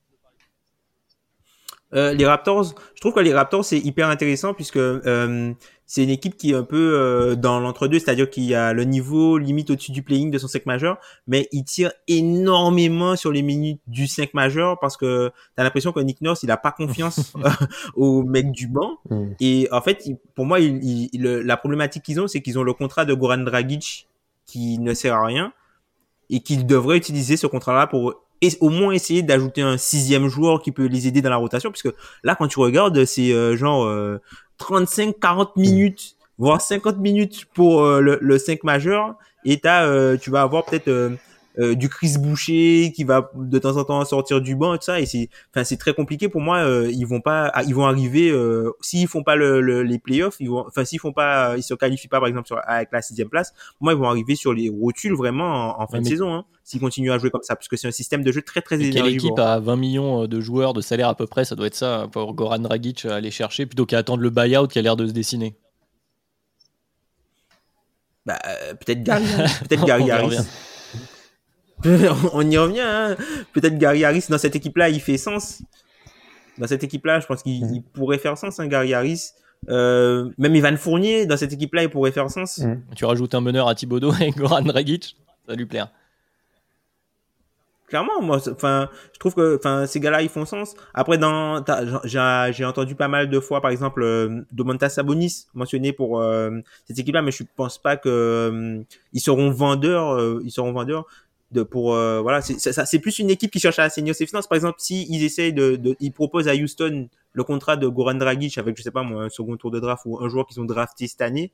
Les Raptors, je trouve que les Raptors c'est hyper intéressant puisque c'est une équipe qui est un peu euh, dans l'entre-deux, c'est-à-dire qu'il y a le niveau limite au-dessus du playing de son 5 majeur, mais il tire énormément sur les minutes du 5 majeur parce que t'as l'impression que Nick Nurse il a pas confiance au mec du banc Mm. et en fait il- pour moi il, il- il- le- la problématique qu'ils ont c'est qu'ils ont le contrat de Goran Dragic qui ne sert à rien et qu'ils devraient utiliser ce contrat-là pour au moins essayer d'ajouter un sixième joueur qui peut les aider dans la rotation puisque là quand tu regardes c'est euh, genre 35-40 minutes voire 50 minutes pour euh, le, le 5 majeur. Et t'as, euh, tu vas avoir peut-être euh, euh, du Chris Boucher qui va de temps en temps sortir du banc et tout ça. Et c'est enfin c'est très compliqué pour moi euh, ils vont pas ah, ils vont arriver euh, s'ils font pas le, le- les playoffs ils vont enfin s'ils font pas ils se qualifient pas par exemple sur, avec la sixième place moi ils vont arriver sur les rotules vraiment en, en fin Ouais, de mais- saison hein, s'ils continuent à jouer comme ça. Parce que c'est un système de jeu très très Et Quelle équipe a 20 millions de joueurs de salaire à peu près? Ça doit être ça pour Goran Dragic à aller chercher plutôt qu'à attendre le buyout qui a l'air de se dessiner. Bah, euh, peut-être Gary, peut-être Gary Harris. On y revient. Hein. Peut-être Gary Harris dans cette équipe-là, il fait sens. Dans cette équipe-là, je pense qu'il Mhm. pourrait faire sens, hein, Gary Harris. Euh, même Ivan Fournier dans cette équipe-là, il pourrait faire sens. Mhm. Tu rajoutes un meneur à Thibodeau et Goran Dragic, ça va lui plaire. Clairement, moi, enfin, je trouve que, enfin, ces gars-là, ils font sens. Après, dans, j'ai, j'ai entendu pas mal de fois, par exemple, euh, Domantas Sabonis mentionné pour euh, cette équipe-là, mais je pense pas que euh, ils seront vendeurs, euh, ils seront vendeurs de pour, euh, voilà, c'est, c'est, ça- c'est plus une équipe qui cherche à assainir ses finances. Par exemple, si ils essayent de, de, ils proposent à Houston le contrat de Goran Dragic avec, je sais pas moi, un second tour de draft ou un joueur qu'ils ont drafté cette année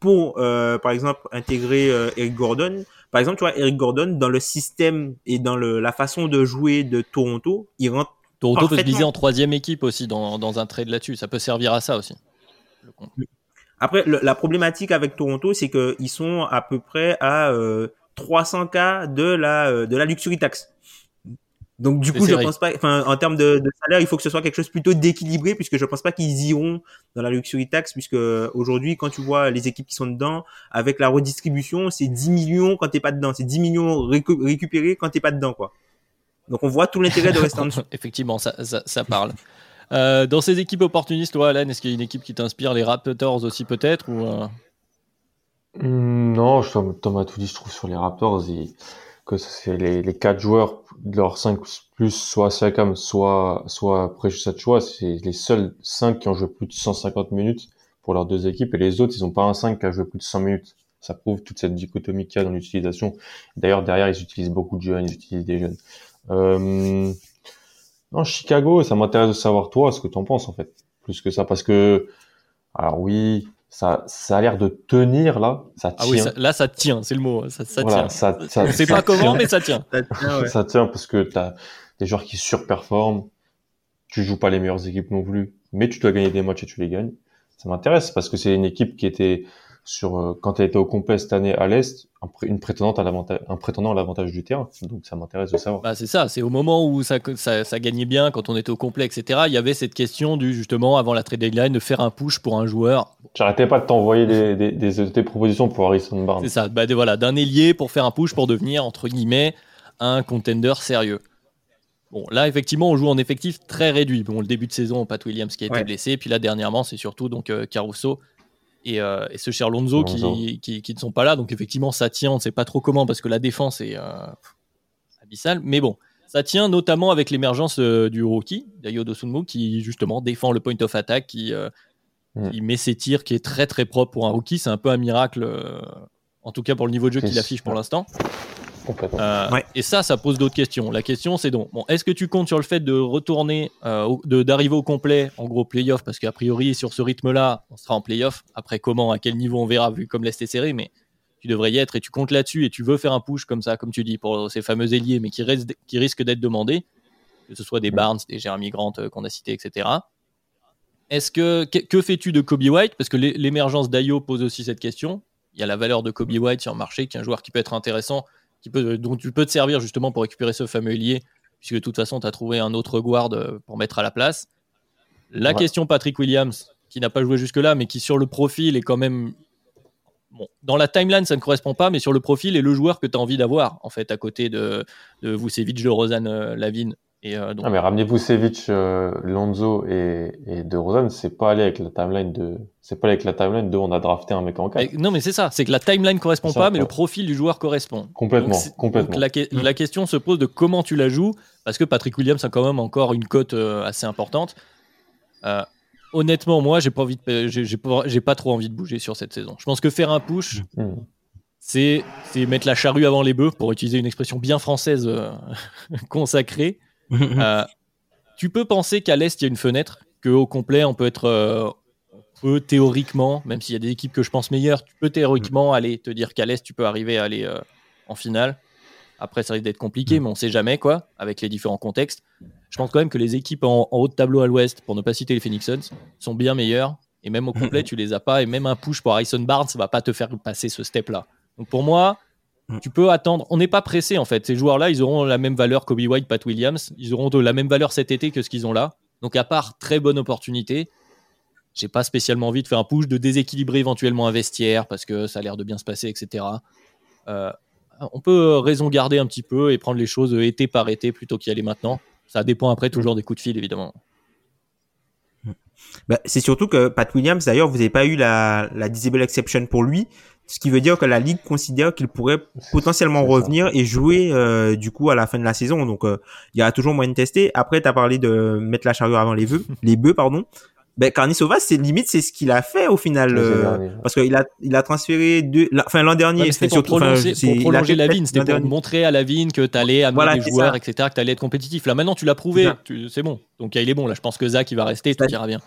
pour, euh, par exemple, intégrer euh, Eric Gordon. Par exemple, tu vois, Eric Gordon, dans le système et dans le, la façon de jouer de Toronto, il rentre. Toronto peut se viser en troisième équipe aussi dans, dans un trade là-dessus. Ça peut servir à ça aussi. Après, le- la problématique avec Toronto, c'est qu'ils sont à peu près à euh, 300 k de la euh, de la luxury tax. Donc du coup, je pense pas. Enfin, en termes de, de salaire, il faut que ce soit quelque chose plutôt d'équilibré, puisque je pense pas qu'ils iront dans la luxury tax, puisque aujourd'hui, quand tu vois les équipes qui sont dedans, avec la redistribution, c'est 10 millions quand t'es pas dedans, c'est 10 millions récu- récupérés quand t'es pas dedans, quoi. Donc on voit tout l'intérêt de rester en dessous. Effectivement, ça, ça, ça parle. Euh, dans ces équipes opportunistes, toi, Alan, est-ce qu'il y a une équipe qui t'inspire Les Raptors aussi peut-être ou, euh, Non, je, a tout dit, je trouve, sur les Raptors, et que c'est les, les quatre joueurs, de leurs 5 plus, soit Siakam, soit, soit Precious Achua, c'est les seuls 5 qui ont joué plus de 150 minutes pour leurs deux équipes, et les autres, ils ont pas un 5 qui a joué plus de 100 minutes. Ça prouve toute cette dichotomie qu'il y a dans l'utilisation. D'ailleurs, derrière, ils utilisent beaucoup de jeunes, ils utilisent des jeunes. Euh... Non, Chicago, ça m'intéresse de savoir toi, ce que t'en penses, en fait. Plus que ça, parce que, alors oui, ça, ça a l'air de tenir, là. Ça Ah tient. oui, ça- là, ça tient, c'est le mot. Ça, ça Voilà, tient. ça, ça, On sait ça pas comment, mais ça tient. Ça tient, ouais. Ça tient parce que t'as des joueurs qui surperforment. Tu joues pas les meilleures équipes non plus, mais tu dois gagner des matchs et tu les gagnes. Ça m'intéresse parce que c'est une équipe qui était sur euh, quand elle était au complet cette année à l'est, une prétendante à l'avantage, un prétendant à l'avantage du terrain. Donc ça m'intéresse de savoir. Bah, c'est ça, c'est au moment où ça, ça, ça gagnait bien, quand on était au complet, etc. Il y avait cette question du justement avant la trade deadline de faire un push pour un joueur. J'arrêtais pas de t'envoyer des, des, des, des propositions pour Harrison Barnes. C'est ça, bah, de- voilà, d'un ailier pour faire un push pour devenir entre guillemets un contender sérieux. Bon, là effectivement, on joue en effectif très réduit. Bon, le début de saison, Pat Williams qui a été Ouais. blessé, puis là dernièrement, c'est surtout donc euh, Caruso et, euh, et ce cher Lonzo qui, Lonzo. qui, qui ne sont pas là. Donc effectivement, ça tient. On ne sait pas trop comment parce que la défense est euh, abyssale. Mais bon, ça tient notamment avec l'émergence euh, du rookie, Dayo Dosunmu, qui justement défend le point of attack, qui, Mm. qui met ses tirs, qui est très très propre pour un rookie. C'est un peu un miracle, en tout cas pour le niveau de jeu qu'il affiche pour l'instant. Complètement. Euh, Ouais. Et ça, ça pose d'autres questions. La question, c'est donc, bon, est-ce que tu comptes sur le fait de retourner, euh, d'arriver au complet, en gros playoff, parce qu'a priori, sur ce rythme-là, on sera en playoff. Après, comment, à quel niveau, on verra, vu comme l'Est est serré, mais tu devrais y être et tu comptes là-dessus et tu veux faire un push comme ça, comme tu dis, pour ces fameux ailiers, mais qui, restent- qui risquent d'être demandés, que ce soit des Mm. Barnes, des Jeremy Grant euh, qu'on a cités, etc. Est-ce que, que, que fais-tu de Kobe White? Parce que l'é- l'émergence d'Ayo pose aussi cette question. il y a la valeur de Kobe White sur le marché, qui est un joueur qui peut être intéressant, qui peut, dont tu peux te servir justement pour récupérer ce fameux lié, puisque de toute façon, tu as trouvé un autre guard euh, pour mettre à la place. La Ouais. question Patrick Williams, qui n'a pas joué jusque-là, mais qui sur le profil est quand même. Bon, dans la timeline, ça ne correspond pas, mais sur le profil est le joueur que tu as envie d'avoir, en fait, à côté de, de Vucevic, de Rosanne euh, Lavine. Et euh, donc, Ah, mais ramenez Vucevic, euh, Lonzo et, et De Rozan, c'est pas aller avec la timeline de, c'est pas aller avec la timeline de on a drafté un mec en 4. Eh, Non, mais c'est ça, c'est que la timeline correspond ça, pas, mais le profil du joueur correspond. Complètement, Donc, complètement. donc la, que- la question se pose de comment tu la joues, parce que Patrick Williams a quand même encore une cote euh, assez importante. Euh, honnêtement, moi, j'ai pas envie de, j'ai pas, j'ai pas trop envie de bouger sur cette saison. Je pense que faire un push, Hmm. c'est c'est mettre la charrue avant les bœufs, pour utiliser une expression bien française euh, consacrée. Euh, tu peux penser qu'à l'Est, il y a une fenêtre, qu'au complet, on peut être. euh, on peut théoriquement, même s'il y a des équipes que je pense meilleures, tu peux théoriquement aller te dire qu'à l'Est, tu peux arriver à aller euh, en finale. Après, ça risque d'être compliqué, mais on sait jamais, quoi, avec les différents contextes. Je pense quand même que les équipes en, en haut de tableau à l'Ouest, pour ne pas citer les Phoenix Suns, sont bien meilleures. Et même au complet, tu les as pas. Et même un push pour Harrison Barnes va pas te faire passer ce step-là. Donc pour moi, tu peux attendre. On n'est pas pressé en fait. Ces joueurs-là, ils auront la même valeur Kobe White, Pat Williams. Ils auront de la même valeur cet été que ce qu'ils ont là. Donc à part très bonne opportunité, j'ai pas spécialement envie de faire un push, de déséquilibrer éventuellement un vestiaire parce que ça a l'air de bien se passer, etc. Euh, on peut raison garder un petit peu et prendre les choses été par été plutôt qu'y aller maintenant. Ça dépend après toujours des coups de fil évidemment. Bah, c'est surtout que Pat Williams, d'ailleurs, vous n'avez pas eu la, la disable exception pour lui, ce qui veut dire que la ligue considère qu'il pourrait potentiellement revenir et jouer euh, du coup à la fin de la saison. Donc, euh, il y aura toujours moyen de tester. Après, tu as parlé de mettre la charrue avant les bœufs, les bœufs, pardon. Ben, Carnisova, c'est limite, c'est ce qu'il a fait au final, euh, parce qu'il a, il a transféré deux, la- enfin l'an dernier, Ouais, c'était pour surtout, prolonger, c'est- pour il a prolonger fait la vigne, c'était pour dernier. montrer à la vigne que tu allais amener Voilà, des joueurs, ça. etc., que tu allais être compétitif. Là maintenant, tu l'as prouvé, C'est bon. Donc il est bon. Là, je pense que Zach, il va rester, tout ira bien.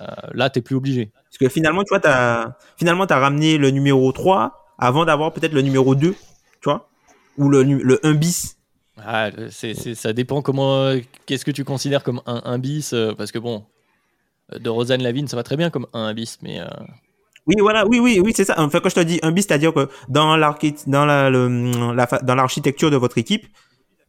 Euh, là, tu plus obligé. Parce que finalement, tu vois, t'as, finalement, t'as ramené le numéro 3 avant d'avoir peut-être le numéro 2, tu vois, ou le, le 1 bis. Ah, c'est, c'est- ça dépend comment. Qu'est-ce que tu considères comme un, un bis euh, Parce que bon, euh, de Rosanne Lavigne, ça va très bien comme un, un bis, mais euh, Oui, voilà, oui, oui, oui, c'est ça. Enfin, quand je te dis un bis, c'est-à-dire que dans l'archi- dans la, le- la dans l'architecture de votre équipe,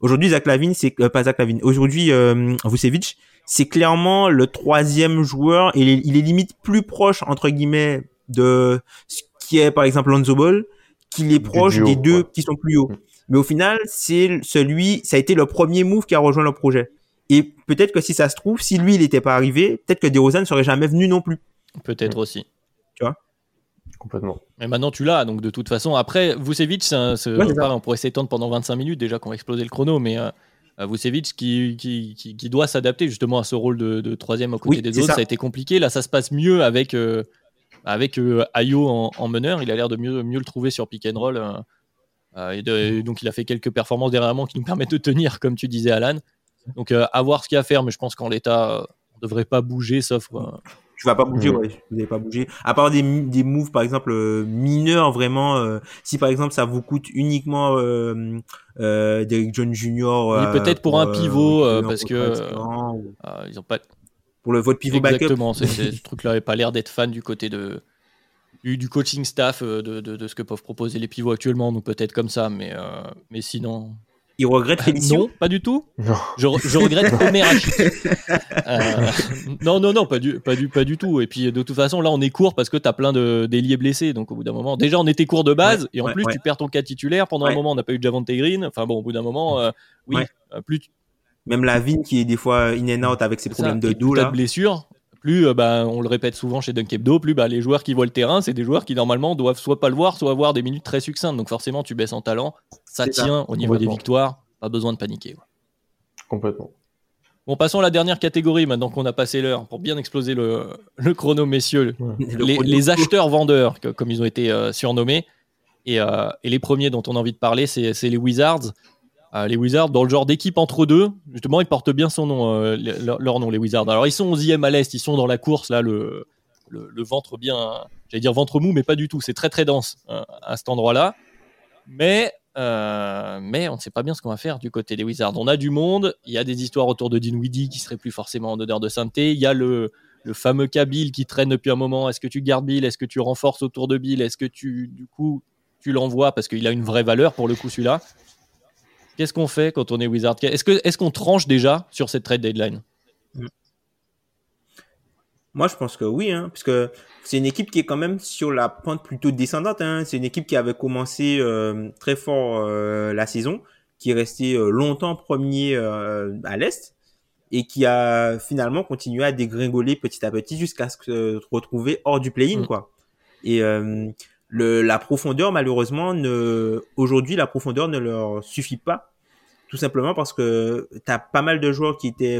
aujourd'hui, Zach Lavine, c'est, euh, pas Zach Lavine, aujourd'hui, euh, Vucevic, c'est clairement le troisième joueur et il est, il est limite plus proche, entre guillemets, de ce qui est, par exemple, Lonzo Ball, qu'il est proche duo, des deux ouais. qui sont plus hauts. Mm. Mais au final, c'est celui, ça a été le premier move qui a rejoint le projet. Et peut-être que si ça se trouve, si lui, il n'était pas arrivé, peut-être que DeRozan ne serait jamais venu non plus. peut-être aussi. Complètement. Mais maintenant, tu l'as, donc de toute façon. Après, Vucevic, Ouais, ça. on pourrait s'étendre pendant 25 minutes déjà qu'on va exploser le chrono, mais euh, Vucevic qui, qui, qui, qui doit s'adapter justement à ce rôle de, de troisième aux côtés Oui, des autres. Ça. ça. a été compliqué. Là, ça se passe mieux avec, euh, avec euh, Ayo en, en meneur. Il a l'air de mieux, mieux le trouver sur pick and roll. euh, et, de- et donc, il a fait quelques performances derrière qui nous permettent de tenir, comme tu disais, Alan. Donc, à voir ce qu'il y a à faire, mais je pense qu'en l'état, on ne devrait pas bouger, sauf. Tu vas pas bouger, Mhm. ouais. Vous n'allez pas bouger. À part des, des moves, par exemple, euh, mineurs, vraiment. euh, si par exemple ça vous coûte uniquement euh, euh, Derrick John Jr. Oui, euh, peut-être pour un pivot, euh, parce que, ou euh, ils ont pas, pour le votre pivot backup. Exactement, c'est- ce truc-là n'avait pas l'air d'être fan du côté de, du, du coaching staff, de, de- de ce que peuvent proposer les pivots actuellement, donc peut-être comme ça, mais, mais sinon. Il regrette Félicio. Non, pas du tout. Non. Je, je regrette Omer Hachik. Euh, non, non, non, pas du, pas, du, pas du tout. Et puis de toute façon, là, on est court parce que tu as plein de- d'ailiers blessés. Donc au bout d'un moment, déjà, on était court de base, Ouais, et en ouais, plus, ouais. tu perds ton cas titulaire. Pendant un moment, on n'a pas eu de Javante Green. Enfin bon, au bout d'un moment, euh, oui, Ouais. euh, plus, Même la vigne qui est des fois in and out avec ses problèmes ça. de dos là. de blessures, plus euh, bah, on le répète souvent chez Dunk Hebdo, plus bah, les joueurs qui voient le terrain, c'est des joueurs qui normalement doivent soit pas le voir, soit avoir des minutes très succinctes. Donc forcément, tu baisses en talent. Ça tient au niveau des victoires. Pas besoin de paniquer. ouais. Complètement. Bon, passons à la dernière catégorie maintenant qu'on a passé l'heure pour bien exploser le, le chrono, messieurs. Le Les, acheteurs-vendeurs, comme ils ont été euh, surnommés. Et, euh, et les premiers dont on a envie de parler, c'est les Wizards. Euh, les Wizards, dans le genre d'équipe entre deux, justement, ils portent bien son nom, euh, le- leur, nom, les Wizards. Alors, ils sont 11e à l'Est, ils sont dans la course, là, le, ventre bien, j'allais dire ventre mou, mais pas du tout. C'est très, très dense euh, à cet endroit-là. Mais, euh, mais on ne sait pas bien ce qu'on va faire du côté des Wizards. On a du monde, il y a des histoires autour de Dinwiddie qui seraient plus forcément en odeur de sainteté. Il y a le, fameux cas qui traîne depuis un moment. Est-ce que tu gardes Bill? Est-ce que tu renforces autour de Bill? Est-ce que tu, du coup, tu l'envoies? Parce qu'il a une vraie valeur pour le coup celui-là Qu'est-ce qu'on fait quand on est Wizard? Est-ce qu'on est qu'on tranche déjà sur cette trade deadline? Moi, je pense que oui, hein, parce que c'est une équipe qui est quand même sur la pente plutôt descendante. Hein. C'est une équipe qui avait commencé euh, très fort euh, la saison, qui est restée euh, longtemps premier à l'Est et qui a finalement continué à dégringoler petit à petit jusqu'à se retrouver hors du play-in, mm. quoi. Et le, la profondeur, malheureusement, ne, aujourd'hui, la profondeur ne leur suffit pas. Tout simplement parce que tu as pas mal de joueurs qui étaient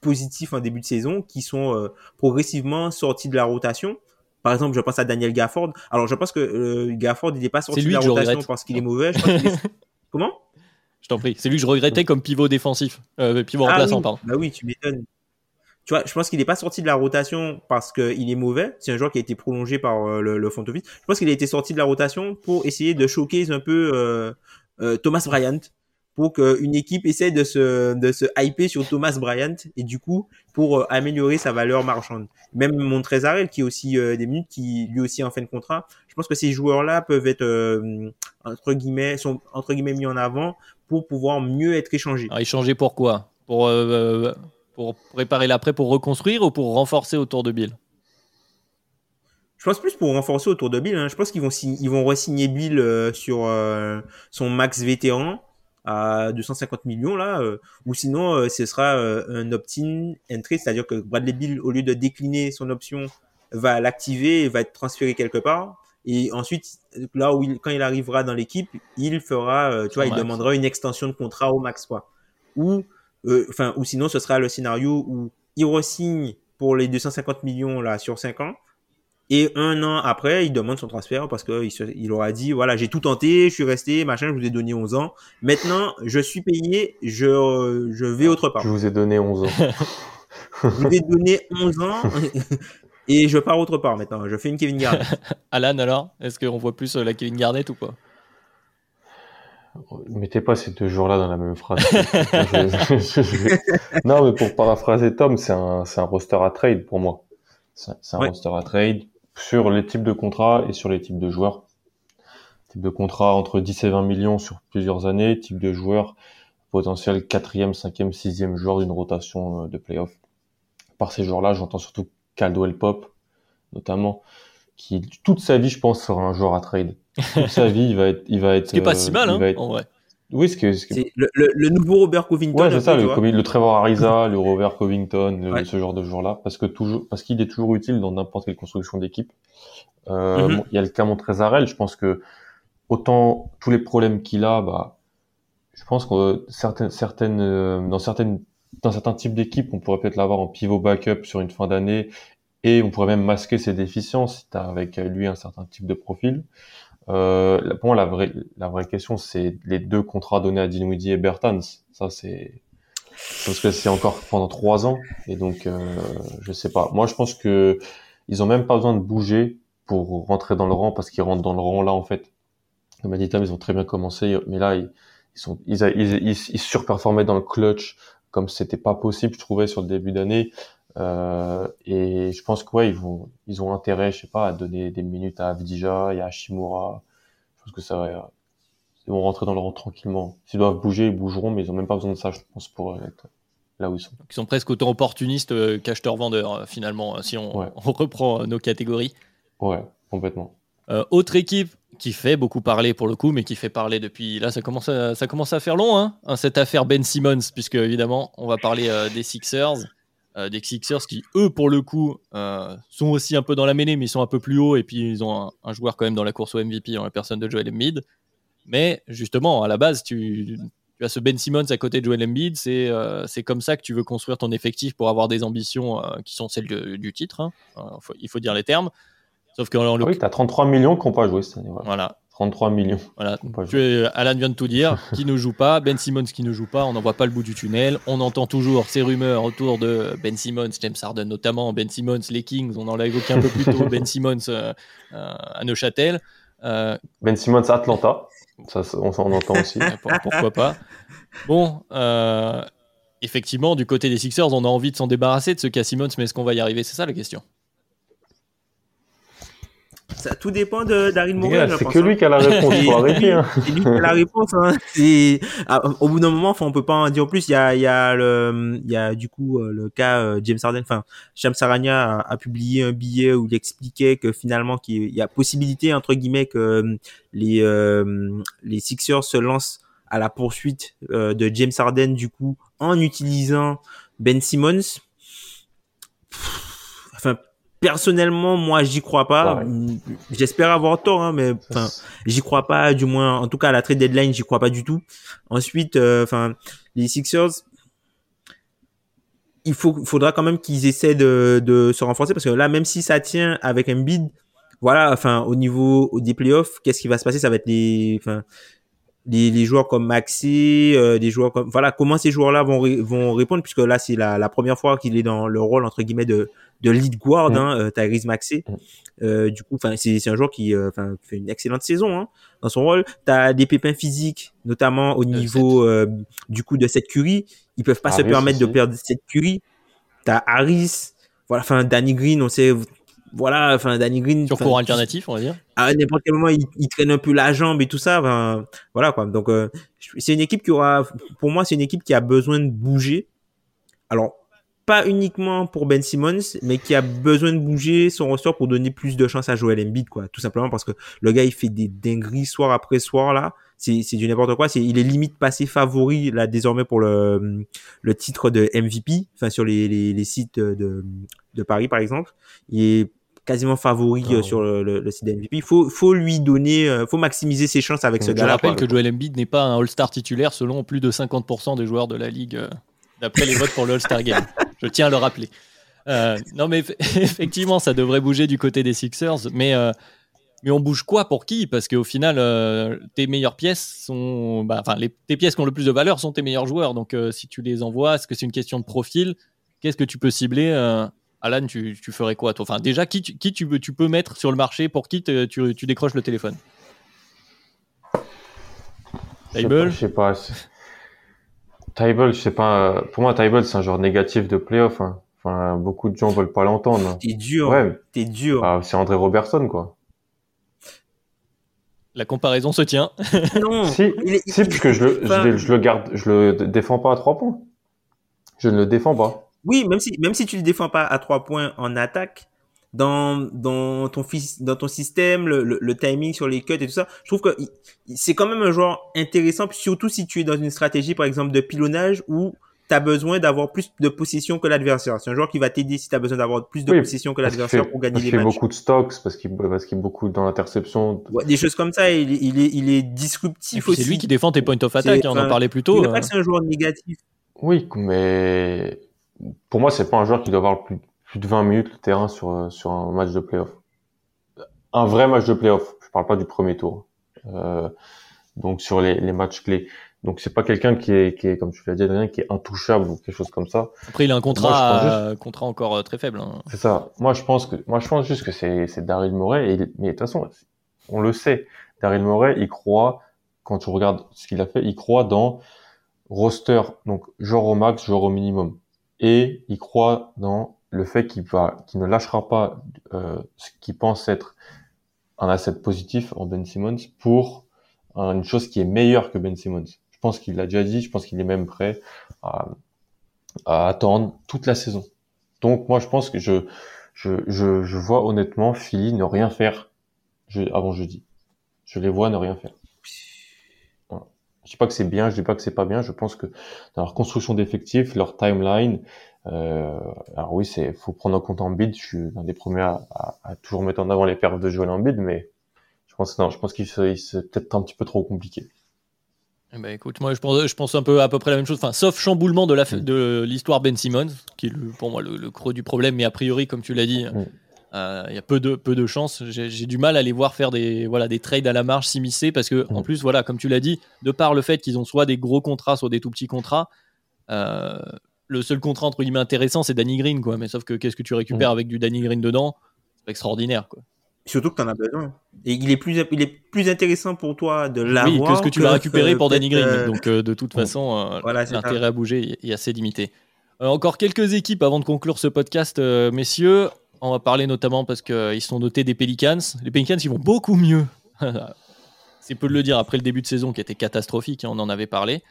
positifs en début de saison, qui sont progressivement sortis de la rotation par exemple, je pense à Daniel Gafford. Alors, je pense que euh, Gafford, il n'est pas sorti de la rotation parce qu'il est mauvais. Comment? Je t'en prie. C'est lui que je regrettais comme pivot défensif, euh, pivot ah remplaçant, pardon. Bah oui, tu m'étonnes. Tu vois, je pense qu'il n'est pas sorti de la rotation parce qu'il est mauvais. C'est un joueur qui a été prolongé par euh, le, le front office. Je pense qu'il a été sorti de la rotation pour essayer de choquer un peu euh, euh Thomas Bryant pour qu'une équipe essaie de se, de se hyper sur Thomas Bryant et du coup pour améliorer sa valeur marchande. Même Montrezarel qui est aussi des minutes, qui lui aussi en fin de contrat. Je pense que ces joueurs-là peuvent être entre guillemets sont entre guillemets mis en avant pour pouvoir mieux être échangés. Alors, échangés pour quoi Pour pour préparer l'après, pour reconstruire ou pour renforcer autour de Bill? Je pense plus pour renforcer autour de Bill. Hein. Je pense qu'ils vont ils vont re-signer Bill sur son max vétéran à 250 millions là, euh, ou sinon euh, ce sera euh, un opt-in entry, c'est-à-dire que Bradley Bill au lieu de décliner son option va l'activer et va être transféré quelque part. Et ensuite, là où il, quand il arrivera dans l'équipe, il fera, tu vois, il demandera une extension de contrat au max quoi. Ou, enfin, ou sinon ce sera le scénario où il re-signe pour les 250 millions là sur 5 ans et un an après, il demande son transfert parce qu'il il aura dit, voilà, j'ai tout tenté, je suis resté, machin, je vous ai donné 11 ans. Maintenant, je suis payé, je, je vais autre part. Je vous ai donné 11 ans. je vous ai donné 11 ans et je pars autre part maintenant. Je fais une Kevin Garnett. Alan, alors, est-ce qu'on voit plus euh, la Kevin Garnett ou pas? Mettez pas ces deux jours-là dans la même phrase. non, mais pour paraphraser Tom, c'est un, un roster à trade pour moi. C'est un roster à trade sur les types de contrats et sur les types de joueurs. Type de contrat entre 10 et 20 millions sur plusieurs années, type de joueur potentiel quatrième, cinquième, sixième joueur d'une rotation euh, de playoff. Par ces joueurs-là, j'entends surtout Caldwell Pop, notamment, qui toute sa vie, je pense, sera un joueur à trade. Toute sa vie, il va être, il va être. Ce qui est pas si mal, euh, hein, en vrai. Oui, ce que, c'est le, le, nouveau Robert Covington. Ouais, c'est ça, le, le, Trevor Ariza, le Robert Covington, ce genre de joueur-là, parce que toujours, parce qu'il est toujours utile dans n'importe quelle construction d'équipe. Euh, mm-hmm. Il y a le cas Montrezarel, je pense que autant tous les problèmes qu'il a, bah, je pense que certaines, certaines, euh, dans certaines, dans certains types d'équipes, on pourrait peut-être l'avoir en pivot backup sur une fin d'année, et on pourrait même masquer ses déficiences si t'as avec lui un certain type de profil. Euh, pour moi, la vraie, la vraie question, c'est les deux contrats donnés à Dinwiddie et Bertans. Ça, c'est parce que c'est encore pendant trois ans, et donc euh, je sais pas. Moi, je pense que ils ont même pas besoin de bouger pour rentrer dans le rang, parce qu'ils rentrent dans le rang là, en fait. Comme a dit Tam, ils ont très bien commencé, mais là, ils, sont, ils, ils, ils, surperformaient dans le clutch comme c'était pas possible, je trouvais, sur le début d'année. Euh, et je pense que ils vont, ils ont intérêt, je sais pas, à donner des minutes à Avdija et à Shimura. Je pense que ça va, ils vont rentrer dans le rang tranquillement. S'ils doivent bouger, ils bougeront, mais ils ont même pas besoin de ça, je pense, pour être là où ils sont. ils sont presque autant opportunistes euh, qu'acheteurs-vendeurs, euh, finalement, si on, on, reprend nos catégories. Ouais, complètement. autre équipe qui fait beaucoup parler pour le coup, mais qui fait parler depuis là, ça commence à, ça commence à faire long, hein, cette affaire Ben Simmons, puisque évidemment, on va parler des Sixers. Euh, des Sixers qui, eux, pour le coup, euh, sont aussi un peu dans la mêlée, mais ils sont un peu plus haut, et puis ils ont un, joueur quand même dans la course au MVP en la personne de Joel Embiid. Mais justement, à la base, tu, as ce Ben Simmons à côté de Joel Embiid, c'est euh, c'est comme ça que tu veux construire ton effectif pour avoir des ambitions qui sont celles du titre, hein. il faut dire les termes. Sauf que ah oui, tu as 33 millions qui n'ont pas joué cette année. voilà. 33 millions. Voilà. Tu Alan vient de tout dire. qui ne joue pas? Ben Simmons qui ne joue pas. On n'en voit pas le bout du tunnel. On entend toujours ces rumeurs autour de Ben Simmons, James Harden notamment. Ben Simmons, les Kings. On en l'a évoqué un peu plus tôt. Ben Simmons euh, euh, à Neuchâtel. Euh, ben Simmons à Atlanta. Ça, on s'en entend aussi. pourquoi pas? Bon, effectivement, du côté des Sixers, on a envie de s'en débarrasser de ce cas Simmons, mais est-ce qu'on va y arriver? C'est ça la question. Ça, tout dépend de Morey. gars, je C'est que hein. lui qui a la réponse, faut arrêter. Hein. C'est lui qui a la réponse. Hein. C'est- ah, au bout d'un moment, enfin, on peut pas en dire plus. Il y a, il y a le, il y a du coup euh, le cas euh, James Harden. Enfin, Shams Sarania a, a publié un billet où il expliquait que finalement qu'il y a possibilité entre guillemets que euh, les euh, les Sixers se lancent à la poursuite euh, de James Harden du coup en utilisant Ben Simmons. Pff, Enfin, personnellement, moi, j'y crois pas. J'espère avoir tort, hein, mais enfin, j'y crois pas. Du moins, en tout cas, à la trade deadline, j'y crois pas du tout. Ensuite, euh, enfin, les Sixers, il faut, faudra quand même qu'ils essaient de, de se renforcer parce que là, même si ça tient avec un bid, voilà, enfin, au niveau au- des playoffs, qu'est-ce qui va se passer? Ça va être les, enfin, les, les joueurs comme Maxi, euh, des joueurs comme, voilà, comment ces joueurs-là vont ré- vont répondre puisque là, c'est la, la première fois qu'il est dans le rôle entre guillemets de de lead guard, Mm. hein, euh, Tyrese Maxey. Mm. Euh, du coup, enfin, c'est c'est un joueur qui, euh, enfin, fait une excellente saison hein, dans son rôle. T'as des pépins physiques, notamment au niveau euh, du coup de cette curie. Ils peuvent pas se permettre de perdre cette curie. T'as Harris, voilà, enfin Danny Green, on sait, voilà, enfin Danny Green. Sur cours alternatif, on va dire. à n'importe quel moment, il, il traîne un peu la jambe et tout ça. Ben, voilà quoi. Donc, euh, c'est une équipe qui aura, pour moi, c'est une équipe qui a besoin de bouger. Alors, pas uniquement pour Ben Simmons, mais qui a besoin de bouger son roster pour donner plus de chance à Joel Embiid, quoi. Tout simplement parce que le gars, il fait des dingueries soir après soir là. C'est, c'est du n'importe quoi. C'est, il est limite passé favori là désormais pour le, le titre de MVP, enfin sur les, les, les sites de, de Paris par exemple. Il est quasiment favori Ah euh, ouais. sur le, le, le site de MVP. Il faut, faut lui donner, euh, faut maximiser ses chances avec ce Je Je gars-là. rappelle quoi. que Joel Embiid n'est pas un All-Star titulaire selon plus de 50% des joueurs de la ligue, euh, d'après les votes pour le All-Star Game. Je tiens à le rappeler. Euh, non, mais eff- effectivement, ça devrait bouger du côté des Sixers, mais, euh, mais on bouge quoi pour qui? Parce qu'au final, euh, tes meilleures pièces sont. bah, Enfin, les, tes pièces qui ont le plus de valeur sont tes meilleurs joueurs. Donc, si tu les envoies, est-ce que c'est une question de profil? Qu'est-ce que tu peux cibler Alan, tu, tu ferais quoi toi? Enfin, déjà, qui, tu- qui tu, veux- tu peux mettre sur le marché? Pour qui te- tu, tu décroches le téléphone? Je sais Table pas, Je sais pas. c'est- Tybalt, je sais pas. Pour moi, Tybalt, c'est un genre négatif de playoff. Hein. Enfin, beaucoup de gens veulent pas l'entendre. T'es dur, Ouais, t'es dur. bah, c'est André Robertson, quoi. La comparaison se tient. Non, Si, il est- si, parce que je le, Enfin- je, le- je le garde, je le défends pas à trois points. Je ne le défends pas. Oui, même si même si tu le défends pas à trois points en attaque, dans dans ton dans ton système, le, le, le timing sur les cuts et tout ça, je trouve que il- il- c'est quand même un joueur intéressant, surtout si tu es dans une stratégie par exemple de pilonnage où tu as besoin d'avoir plus de possession que l'adversaire. C'est un joueur qui va t'aider si tu as besoin d'avoir plus de Oui, possession que l'adversaire fait, pour gagner parce les qu'il fait matchs. beaucoup de stocks, parce qu'il parce qu'il est beaucoup dans l'interception. Ouais, des choses comme ça, il est il est, il est disruptif aussi. C'est lui qui défend tes points of attack, hein, on en parlait plus Je tôt. dirais euh. pas que c'est un joueur négatif. Oui, mais pour moi, c'est pas un joueur qui doit avoir plus, plus de 20 minutes le terrain sur, euh, sur un match de playoff. Un vrai match de playoff. Je parle pas du premier tour. Euh, donc sur les, les matchs clés. Donc c'est pas quelqu'un qui est, qui est, comme tu l'as dit, Adrien, qui est intouchable ou quelque chose comme ça. Après, il a un contrat, euh, contrat encore euh, très faible. hein. C'est ça. Moi, je pense que, moi, je pense juste que c'est, c'est Daryl Morey. Et, mais de toute façon, on le sait. Daryl Morey, il croit, quand tu regardes ce qu'il a fait, il croit dans roster, donc joueur au max, joueur au minimum. Et il croit dans le fait qu'il ne lâchera pas euh, ce qu'il pense être un asset positif en Ben Simmons pour une chose qui est meilleure que Ben Simmons. Je pense qu'il l'a déjà dit, je pense qu'il est même prêt à, attendre toute la saison. Donc moi je pense que je je, je, je vois honnêtement Philly ne rien faire avant jeudi. Je les vois ne rien faire. Je dis pas que c'est bien, je dis pas que c'est pas bien. Je pense que dans leur construction d'effectifs, leur timeline, euh, alors oui, c'est faut prendre en compte Embiid. Je suis l'un des premiers à, à, à toujours mettre en avant les perfs de Joel Embiid, mais je pense non, je pense qu'il c'est peut-être un petit peu trop compliqué. Eh ben, écoute, moi je pense, je pense un peu à peu près la même chose. Enfin, sauf chamboulement de Mm. de l'histoire Ben Simmons, qui est le- pour moi le, le creux du problème, mais a priori, comme tu l'as dit, Mm. Euh, il y a peu de peu de chances. J'ai du mal à les voir faire des voilà des trades à la marge s'immiscer parce que en Mm. plus voilà, comme tu l'as dit, de par le fait qu'ils ont soit des gros contrats, soit des tout petits contrats. euh, le seul contrat entre guillemets intéressant, c'est Danny Green, quoi. Mais sauf que qu'est-ce que tu récupères avec du Danny Green dedans? C'est pas extraordinaire, quoi. Surtout que tu en as besoin. Et il est plus, il est plus intéressant pour toi de l'avoir. Oui, que ce que tu vas récupérer pour Danny Green. euh, Donc, euh, de toute façon, euh, Voilà, l'intérêt à bouger est assez limité. Euh, encore quelques équipes avant de conclure ce podcast, euh, messieurs. On va parler notamment parce qu'ils sont notés des Pelicans. Les Pelicans, ils vont beaucoup mieux. C'est peu de le dire après le début de saison qui était catastrophique, hein, on en avait parlé.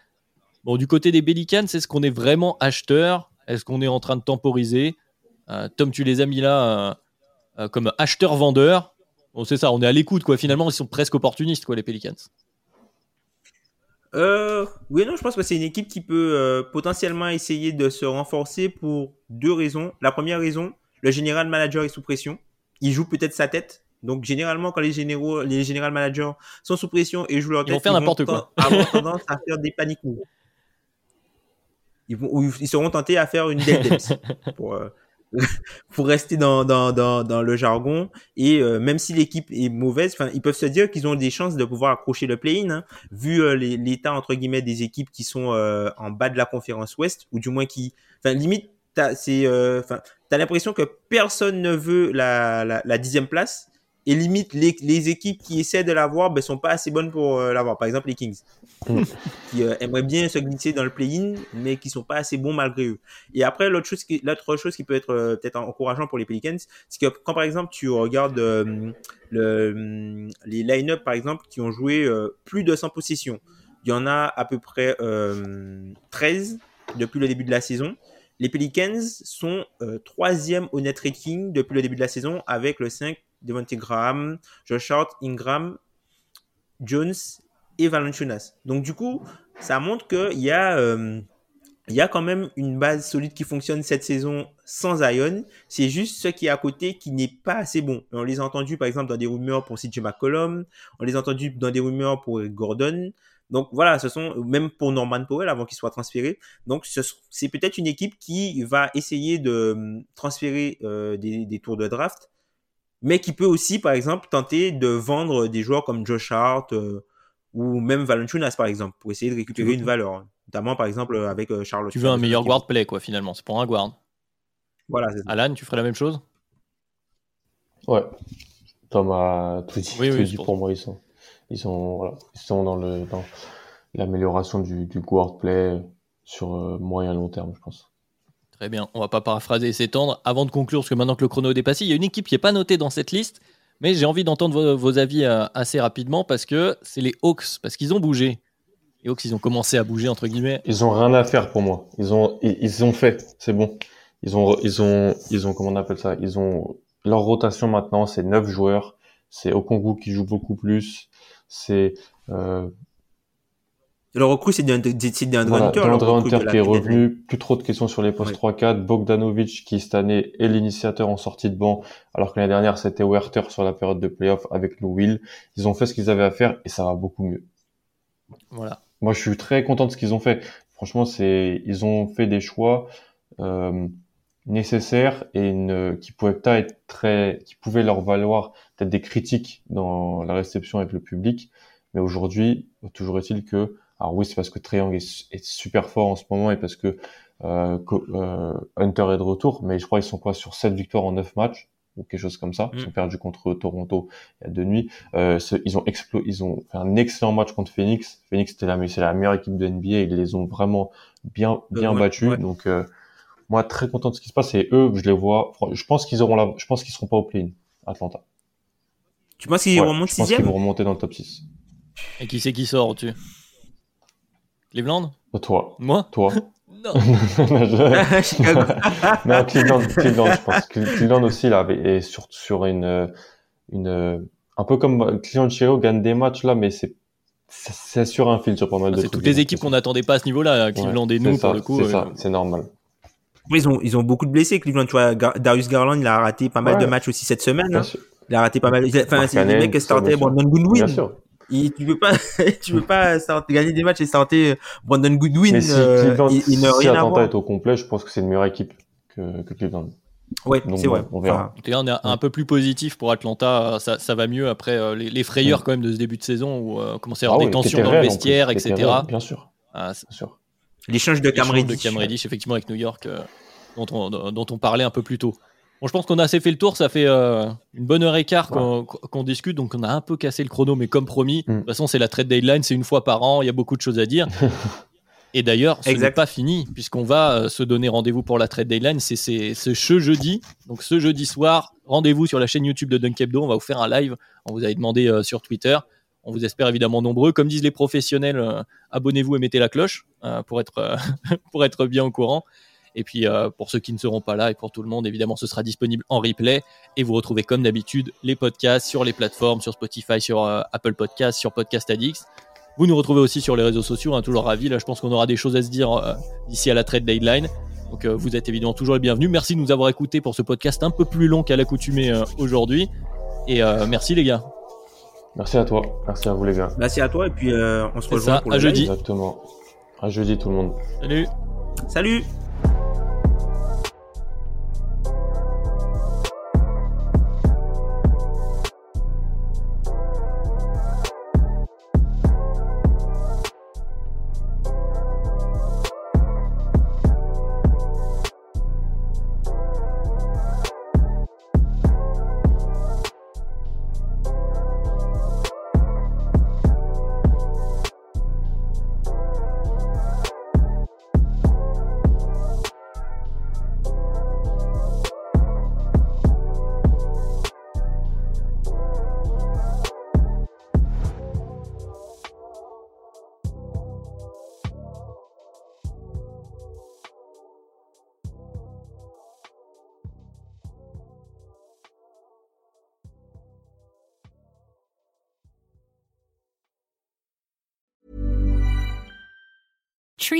Bon, du côté des Pelicans, est-ce qu'on est vraiment acheteur? Est-ce qu'on est en train de temporiser? Euh, Tom, tu les as mis là euh, euh, comme acheteur-vendeur. Bon, c'est ça, on est à l'écoute, quoi. Finalement, ils sont presque opportunistes, quoi, les Pelicans. Euh, oui, non, je pense que c'est une équipe qui peut euh, potentiellement essayer de se renforcer pour deux raisons. La première raison, le général manager est sous pression. Il joue peut-être sa tête. Donc, généralement, quand les généraux, les général managers sont sous pression et jouent leur Ils tête, vont faire n'importe quoi. avoir tendance à faire des paniques moves. Ils, vont, ils seront tentés à faire une dead pour, euh, pour rester dans, dans, dans, dans le jargon. Et euh, même si l'équipe est mauvaise, ils peuvent se dire qu'ils ont des chances de pouvoir accrocher le play-in, hein, vu euh, l'état entre guillemets des équipes qui sont euh, en bas de la conférence Ouest, ou du moins qui, enfin, limite, c'est, enfin, t'as l'impression que personne ne veut la, la, la dixième place. Et limite, les, les équipes qui essaient de l'avoir, ben, sont pas assez bonnes pour euh, l'avoir. Par exemple, les Kings, Mm. qui euh, aimeraient bien se glisser dans le play-in, mais qui sont pas assez bons malgré eux. Et après, l'autre chose qui, l'autre chose qui peut être euh, peut-être encourageant pour les Pelicans, c'est que quand par exemple tu regardes le, les line-up par exemple qui ont joué plus de 100 possessions, il y en a à peu près euh, 13 depuis le début de la saison. Les Pelicans sont euh, troisième au net rating depuis le début de la saison avec le 5 Devontae Graham, Josh Hart, Ingram, Jones et Valanciunas. Donc du coup, ça montre qu'il y a euh, il y a quand même une base solide qui fonctionne cette saison sans Zion. C'est juste ce qui est à côté qui n'est pas assez bon. On les a entendus par exemple dans des rumeurs pour CJ McCollum, on les a entendus dans des rumeurs pour Eric Gordon. Donc voilà, ce sont même pour Norman Powell avant qu'il soit transféré. Donc ce- c'est peut-être une équipe qui va essayer de euh, transférer euh, des, des tours de draft, mais qui peut aussi par exemple tenter de vendre des joueurs comme Josh Hart euh, ou même Valanciunas par exemple pour essayer de récupérer une valeur, notamment par exemple avec euh, Charles. Tu veux un meilleur guard play, quoi, finalement. C'est pour un guard. Voilà, ça. Alan, tu ferais la même chose? Ouais. Tom a tout dit, Oui, tout oui, dit pour pour moi. Ils sont, ils sont, voilà, ils sont dans le, dans l'amélioration du, du guard play sur euh, moyen long terme, je pense. Très bien, on va pas paraphraser et s'étendre. Avant de conclure, parce que maintenant que le chrono est dépassé, il y a une équipe qui n'est pas notée dans cette liste, mais j'ai envie d'entendre vos, vos avis euh, assez rapidement parce que c'est les Hawks, parce qu'ils ont bougé. Les Hawks, ils ont commencé à bouger, entre guillemets. Ils ont rien à faire pour moi. Ils ont, ils, ils ont fait, c'est bon. Ils ont, ils ont, ils ont, comment on appelle ça? Ils ont leur rotation maintenant, c'est neuf joueurs. C'est Okongu qui joue beaucoup plus. C'est euh, Le recrue, c'est DeAndre Voilà, Hunter. DeAndre Hunter de qui est revenu, plus trop de questions sur les postes Ouais. 3-4, Bogdanovic qui cette année est l'initiateur en sortie de banc, alors que l'année dernière c'était Werther sur la période de playoff avec Lou Will. Ils ont fait ce qu'ils avaient à faire et ça va beaucoup mieux. Voilà. Moi je suis très content de ce qu'ils ont fait. Franchement, c'est ils ont fait des choix euh, nécessaires et une, qui pouvaient peut-être être très, qui pouvaient leur valoir peut-être des critiques dans la réception avec le public. Mais aujourd'hui, toujours est-il que alors oui, c'est parce que Young est, est super fort en ce moment et parce que euh, euh, Hunter est de retour, mais je crois qu'ils sont quoi sur 7 victoires en 9 matchs ou quelque chose comme ça. Ils Mm. ont perdu contre Toronto il y a deux nuits. Euh, ce- ils ont explo ils ont fait un excellent match contre Phoenix. Phoenix c'était la c'est la meilleure équipe de NBA, ils les ont vraiment bien bien Ouais, battus. ouais. Donc euh, moi très content de ce qui se passe et eux, je les vois je pense qu'ils auront la je pense qu'ils seront pas au play-in Atlanta. Tu penses qu'ils Ouais, remontent je pense qu'ils sixième vont remonter dans le top 6. Et qui c'est qui sort au-dessus Cleveland? Toi, Moi? Toi. Non. Je- non, Cleveland, Cleveland, je pense. Cle- Cleveland aussi, là, est sur, sur une, euh, une, euh, un peu comme Cleveland Chicago gagne des matchs, là, mais c'est, c'est c'est sur un fil sur pas mal de Ah, C'est trucs. toutes les équipes qu'on n'attendait pas à ce niveau-là, Cleveland Ouais, et nous, c'est pour ça, le coup. C'est euh, ça, c'est normal. Ils ont, ils ont beaucoup de blessés, Cleveland. Tu vois, Gar- Darius Garland, il a raté pas mal Ouais. de matchs aussi cette semaine. Hein. Il a raté pas mal. il a- Enfin, c'est les Cannon, mecs qui startaient. Brandon Goodwin. Bien sûr. Et tu peux pas, tu peux pas starter- gagner des matchs et starter Brandon Goodwin. Mais si euh, Cleveland, ne si rien Atlanta est au complet, je pense que c'est une meilleure équipe que, que Cleveland. Ouais, Donc, c'est vrai. on verra. Enfin, on est un peu plus positif pour Atlanta. Ça, ça va mieux après euh, les, les frayeurs quand même de ce début de saison où euh, commençait à y avoir Ah des oui, tensions dans le vestiaire, etc. réel, Bien sûr, Ah, bien sûr. l'échange de Cam l'échange de Reddish. Cam Reddish, effectivement, avec New York, euh, dont, on, dont on parlait un peu plus tôt. Bon, je pense qu'on a assez fait le tour. Ça fait euh, une bonne heure et quart qu'on discute, donc on a un peu cassé le chrono, mais comme promis, Mm. de toute façon, c'est la trade deadline, c'est une fois par an. Il y a beaucoup de choses à dire. Et d'ailleurs, ce n'est pas fini, puisqu'on va euh, se donner rendez-vous pour la trade deadline. C'est ce jeudi. Donc, ce jeudi soir, rendez-vous sur la chaîne YouTube de Dunkebdo. On va vous faire un live. On vous avait demandé euh, sur Twitter. On vous espère évidemment nombreux. Comme disent les professionnels, abonnez-vous et mettez la cloche pour, être, pour être bien au courant. Et puis, euh, pour ceux qui ne seront pas là et pour tout le monde, évidemment, ce sera disponible en replay. Et vous retrouvez, comme d'habitude, les podcasts sur les plateformes, sur Spotify, sur euh, Apple Podcasts, sur Podcast Addicts. Vous nous retrouvez aussi sur les réseaux sociaux, hein, toujours ravis. Là, je pense qu'on aura des choses à se dire euh, d'ici à la trade deadline. Donc, euh, vous êtes évidemment toujours les bienvenus. Merci de nous avoir écoutés pour ce podcast un peu plus long qu'à l'accoutumée euh, aujourd'hui. Et euh, merci, les gars. Merci à toi. Merci à vous les gars. Merci à toi et puis euh, on se rejoint ça, pour à le jeudi. live. Exactement. À jeudi tout le monde. Salut Salut.